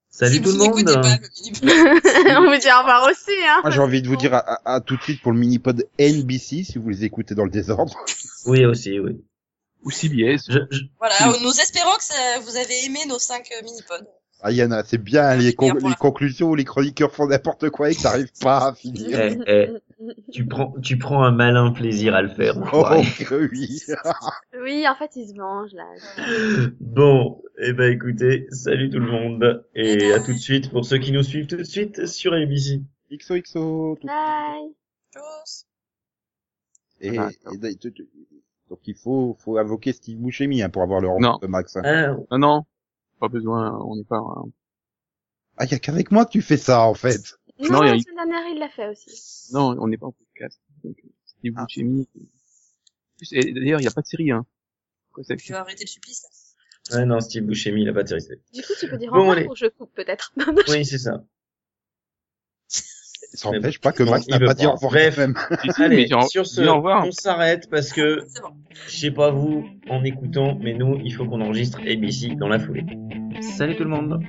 Salut si tout vous le monde. n'écoutez pas le [laughs] On vous dit au revoir aussi, hein. Moi, j'ai envie de vous dire à, à- à tout de suite pour le mini-pod NBC, si vous les écoutez dans le désordre. [laughs] Oui aussi, oui. ou CBS, Je, je- Voilà, nous espérons que ça- vous avez aimé nos cinq euh, mini-pods. Ah, c'est bien les, con- bien pour les la- conclusions où les chroniqueurs font n'importe quoi et que t'arrives pas à finir. eh, eh, tu prends, tu prends un malin plaisir à le faire. Oh, que oui. [laughs] Oui, en fait, ils se vengent, là. Bon, eh ben écoutez, salut tout le monde et à tout de suite pour ceux qui nous suivent tout de suite sur ABC. XOXO. tout- Bye. Tchuss. Et, Ah, et donc il faut, faut invoquer Steve Buscemi hein, pour avoir le rang de Max. hein. Ah, non, non, pas besoin, on n'est pas, hein. Ah, y a qu'avec moi que tu fais ça, en fait. Non, Non, y la semaine dernière, il l'a fait aussi. non, on n'est pas en podcast. Donc, euh, Steve Ah. Buscemi. Et d'ailleurs, il n'y a pas de série, hein. Quoi, Tu vas arrêter le supplice, là. ah non, Steve Buscemi, il a pas de série. Du coup, tu peux dire Bon, au revoir allez. ou je coupe, peut-être. [laughs] Oui, c'est ça. Ça n'empêche pas que Non, Max il n'a pas dit au revoir Bref. même. [laughs] Allez, sur ce, on s'arrête parce que, je sais pas vous, en écoutant, mais nous, il faut qu'on enregistre ABC dans la foulée. Salut tout le monde.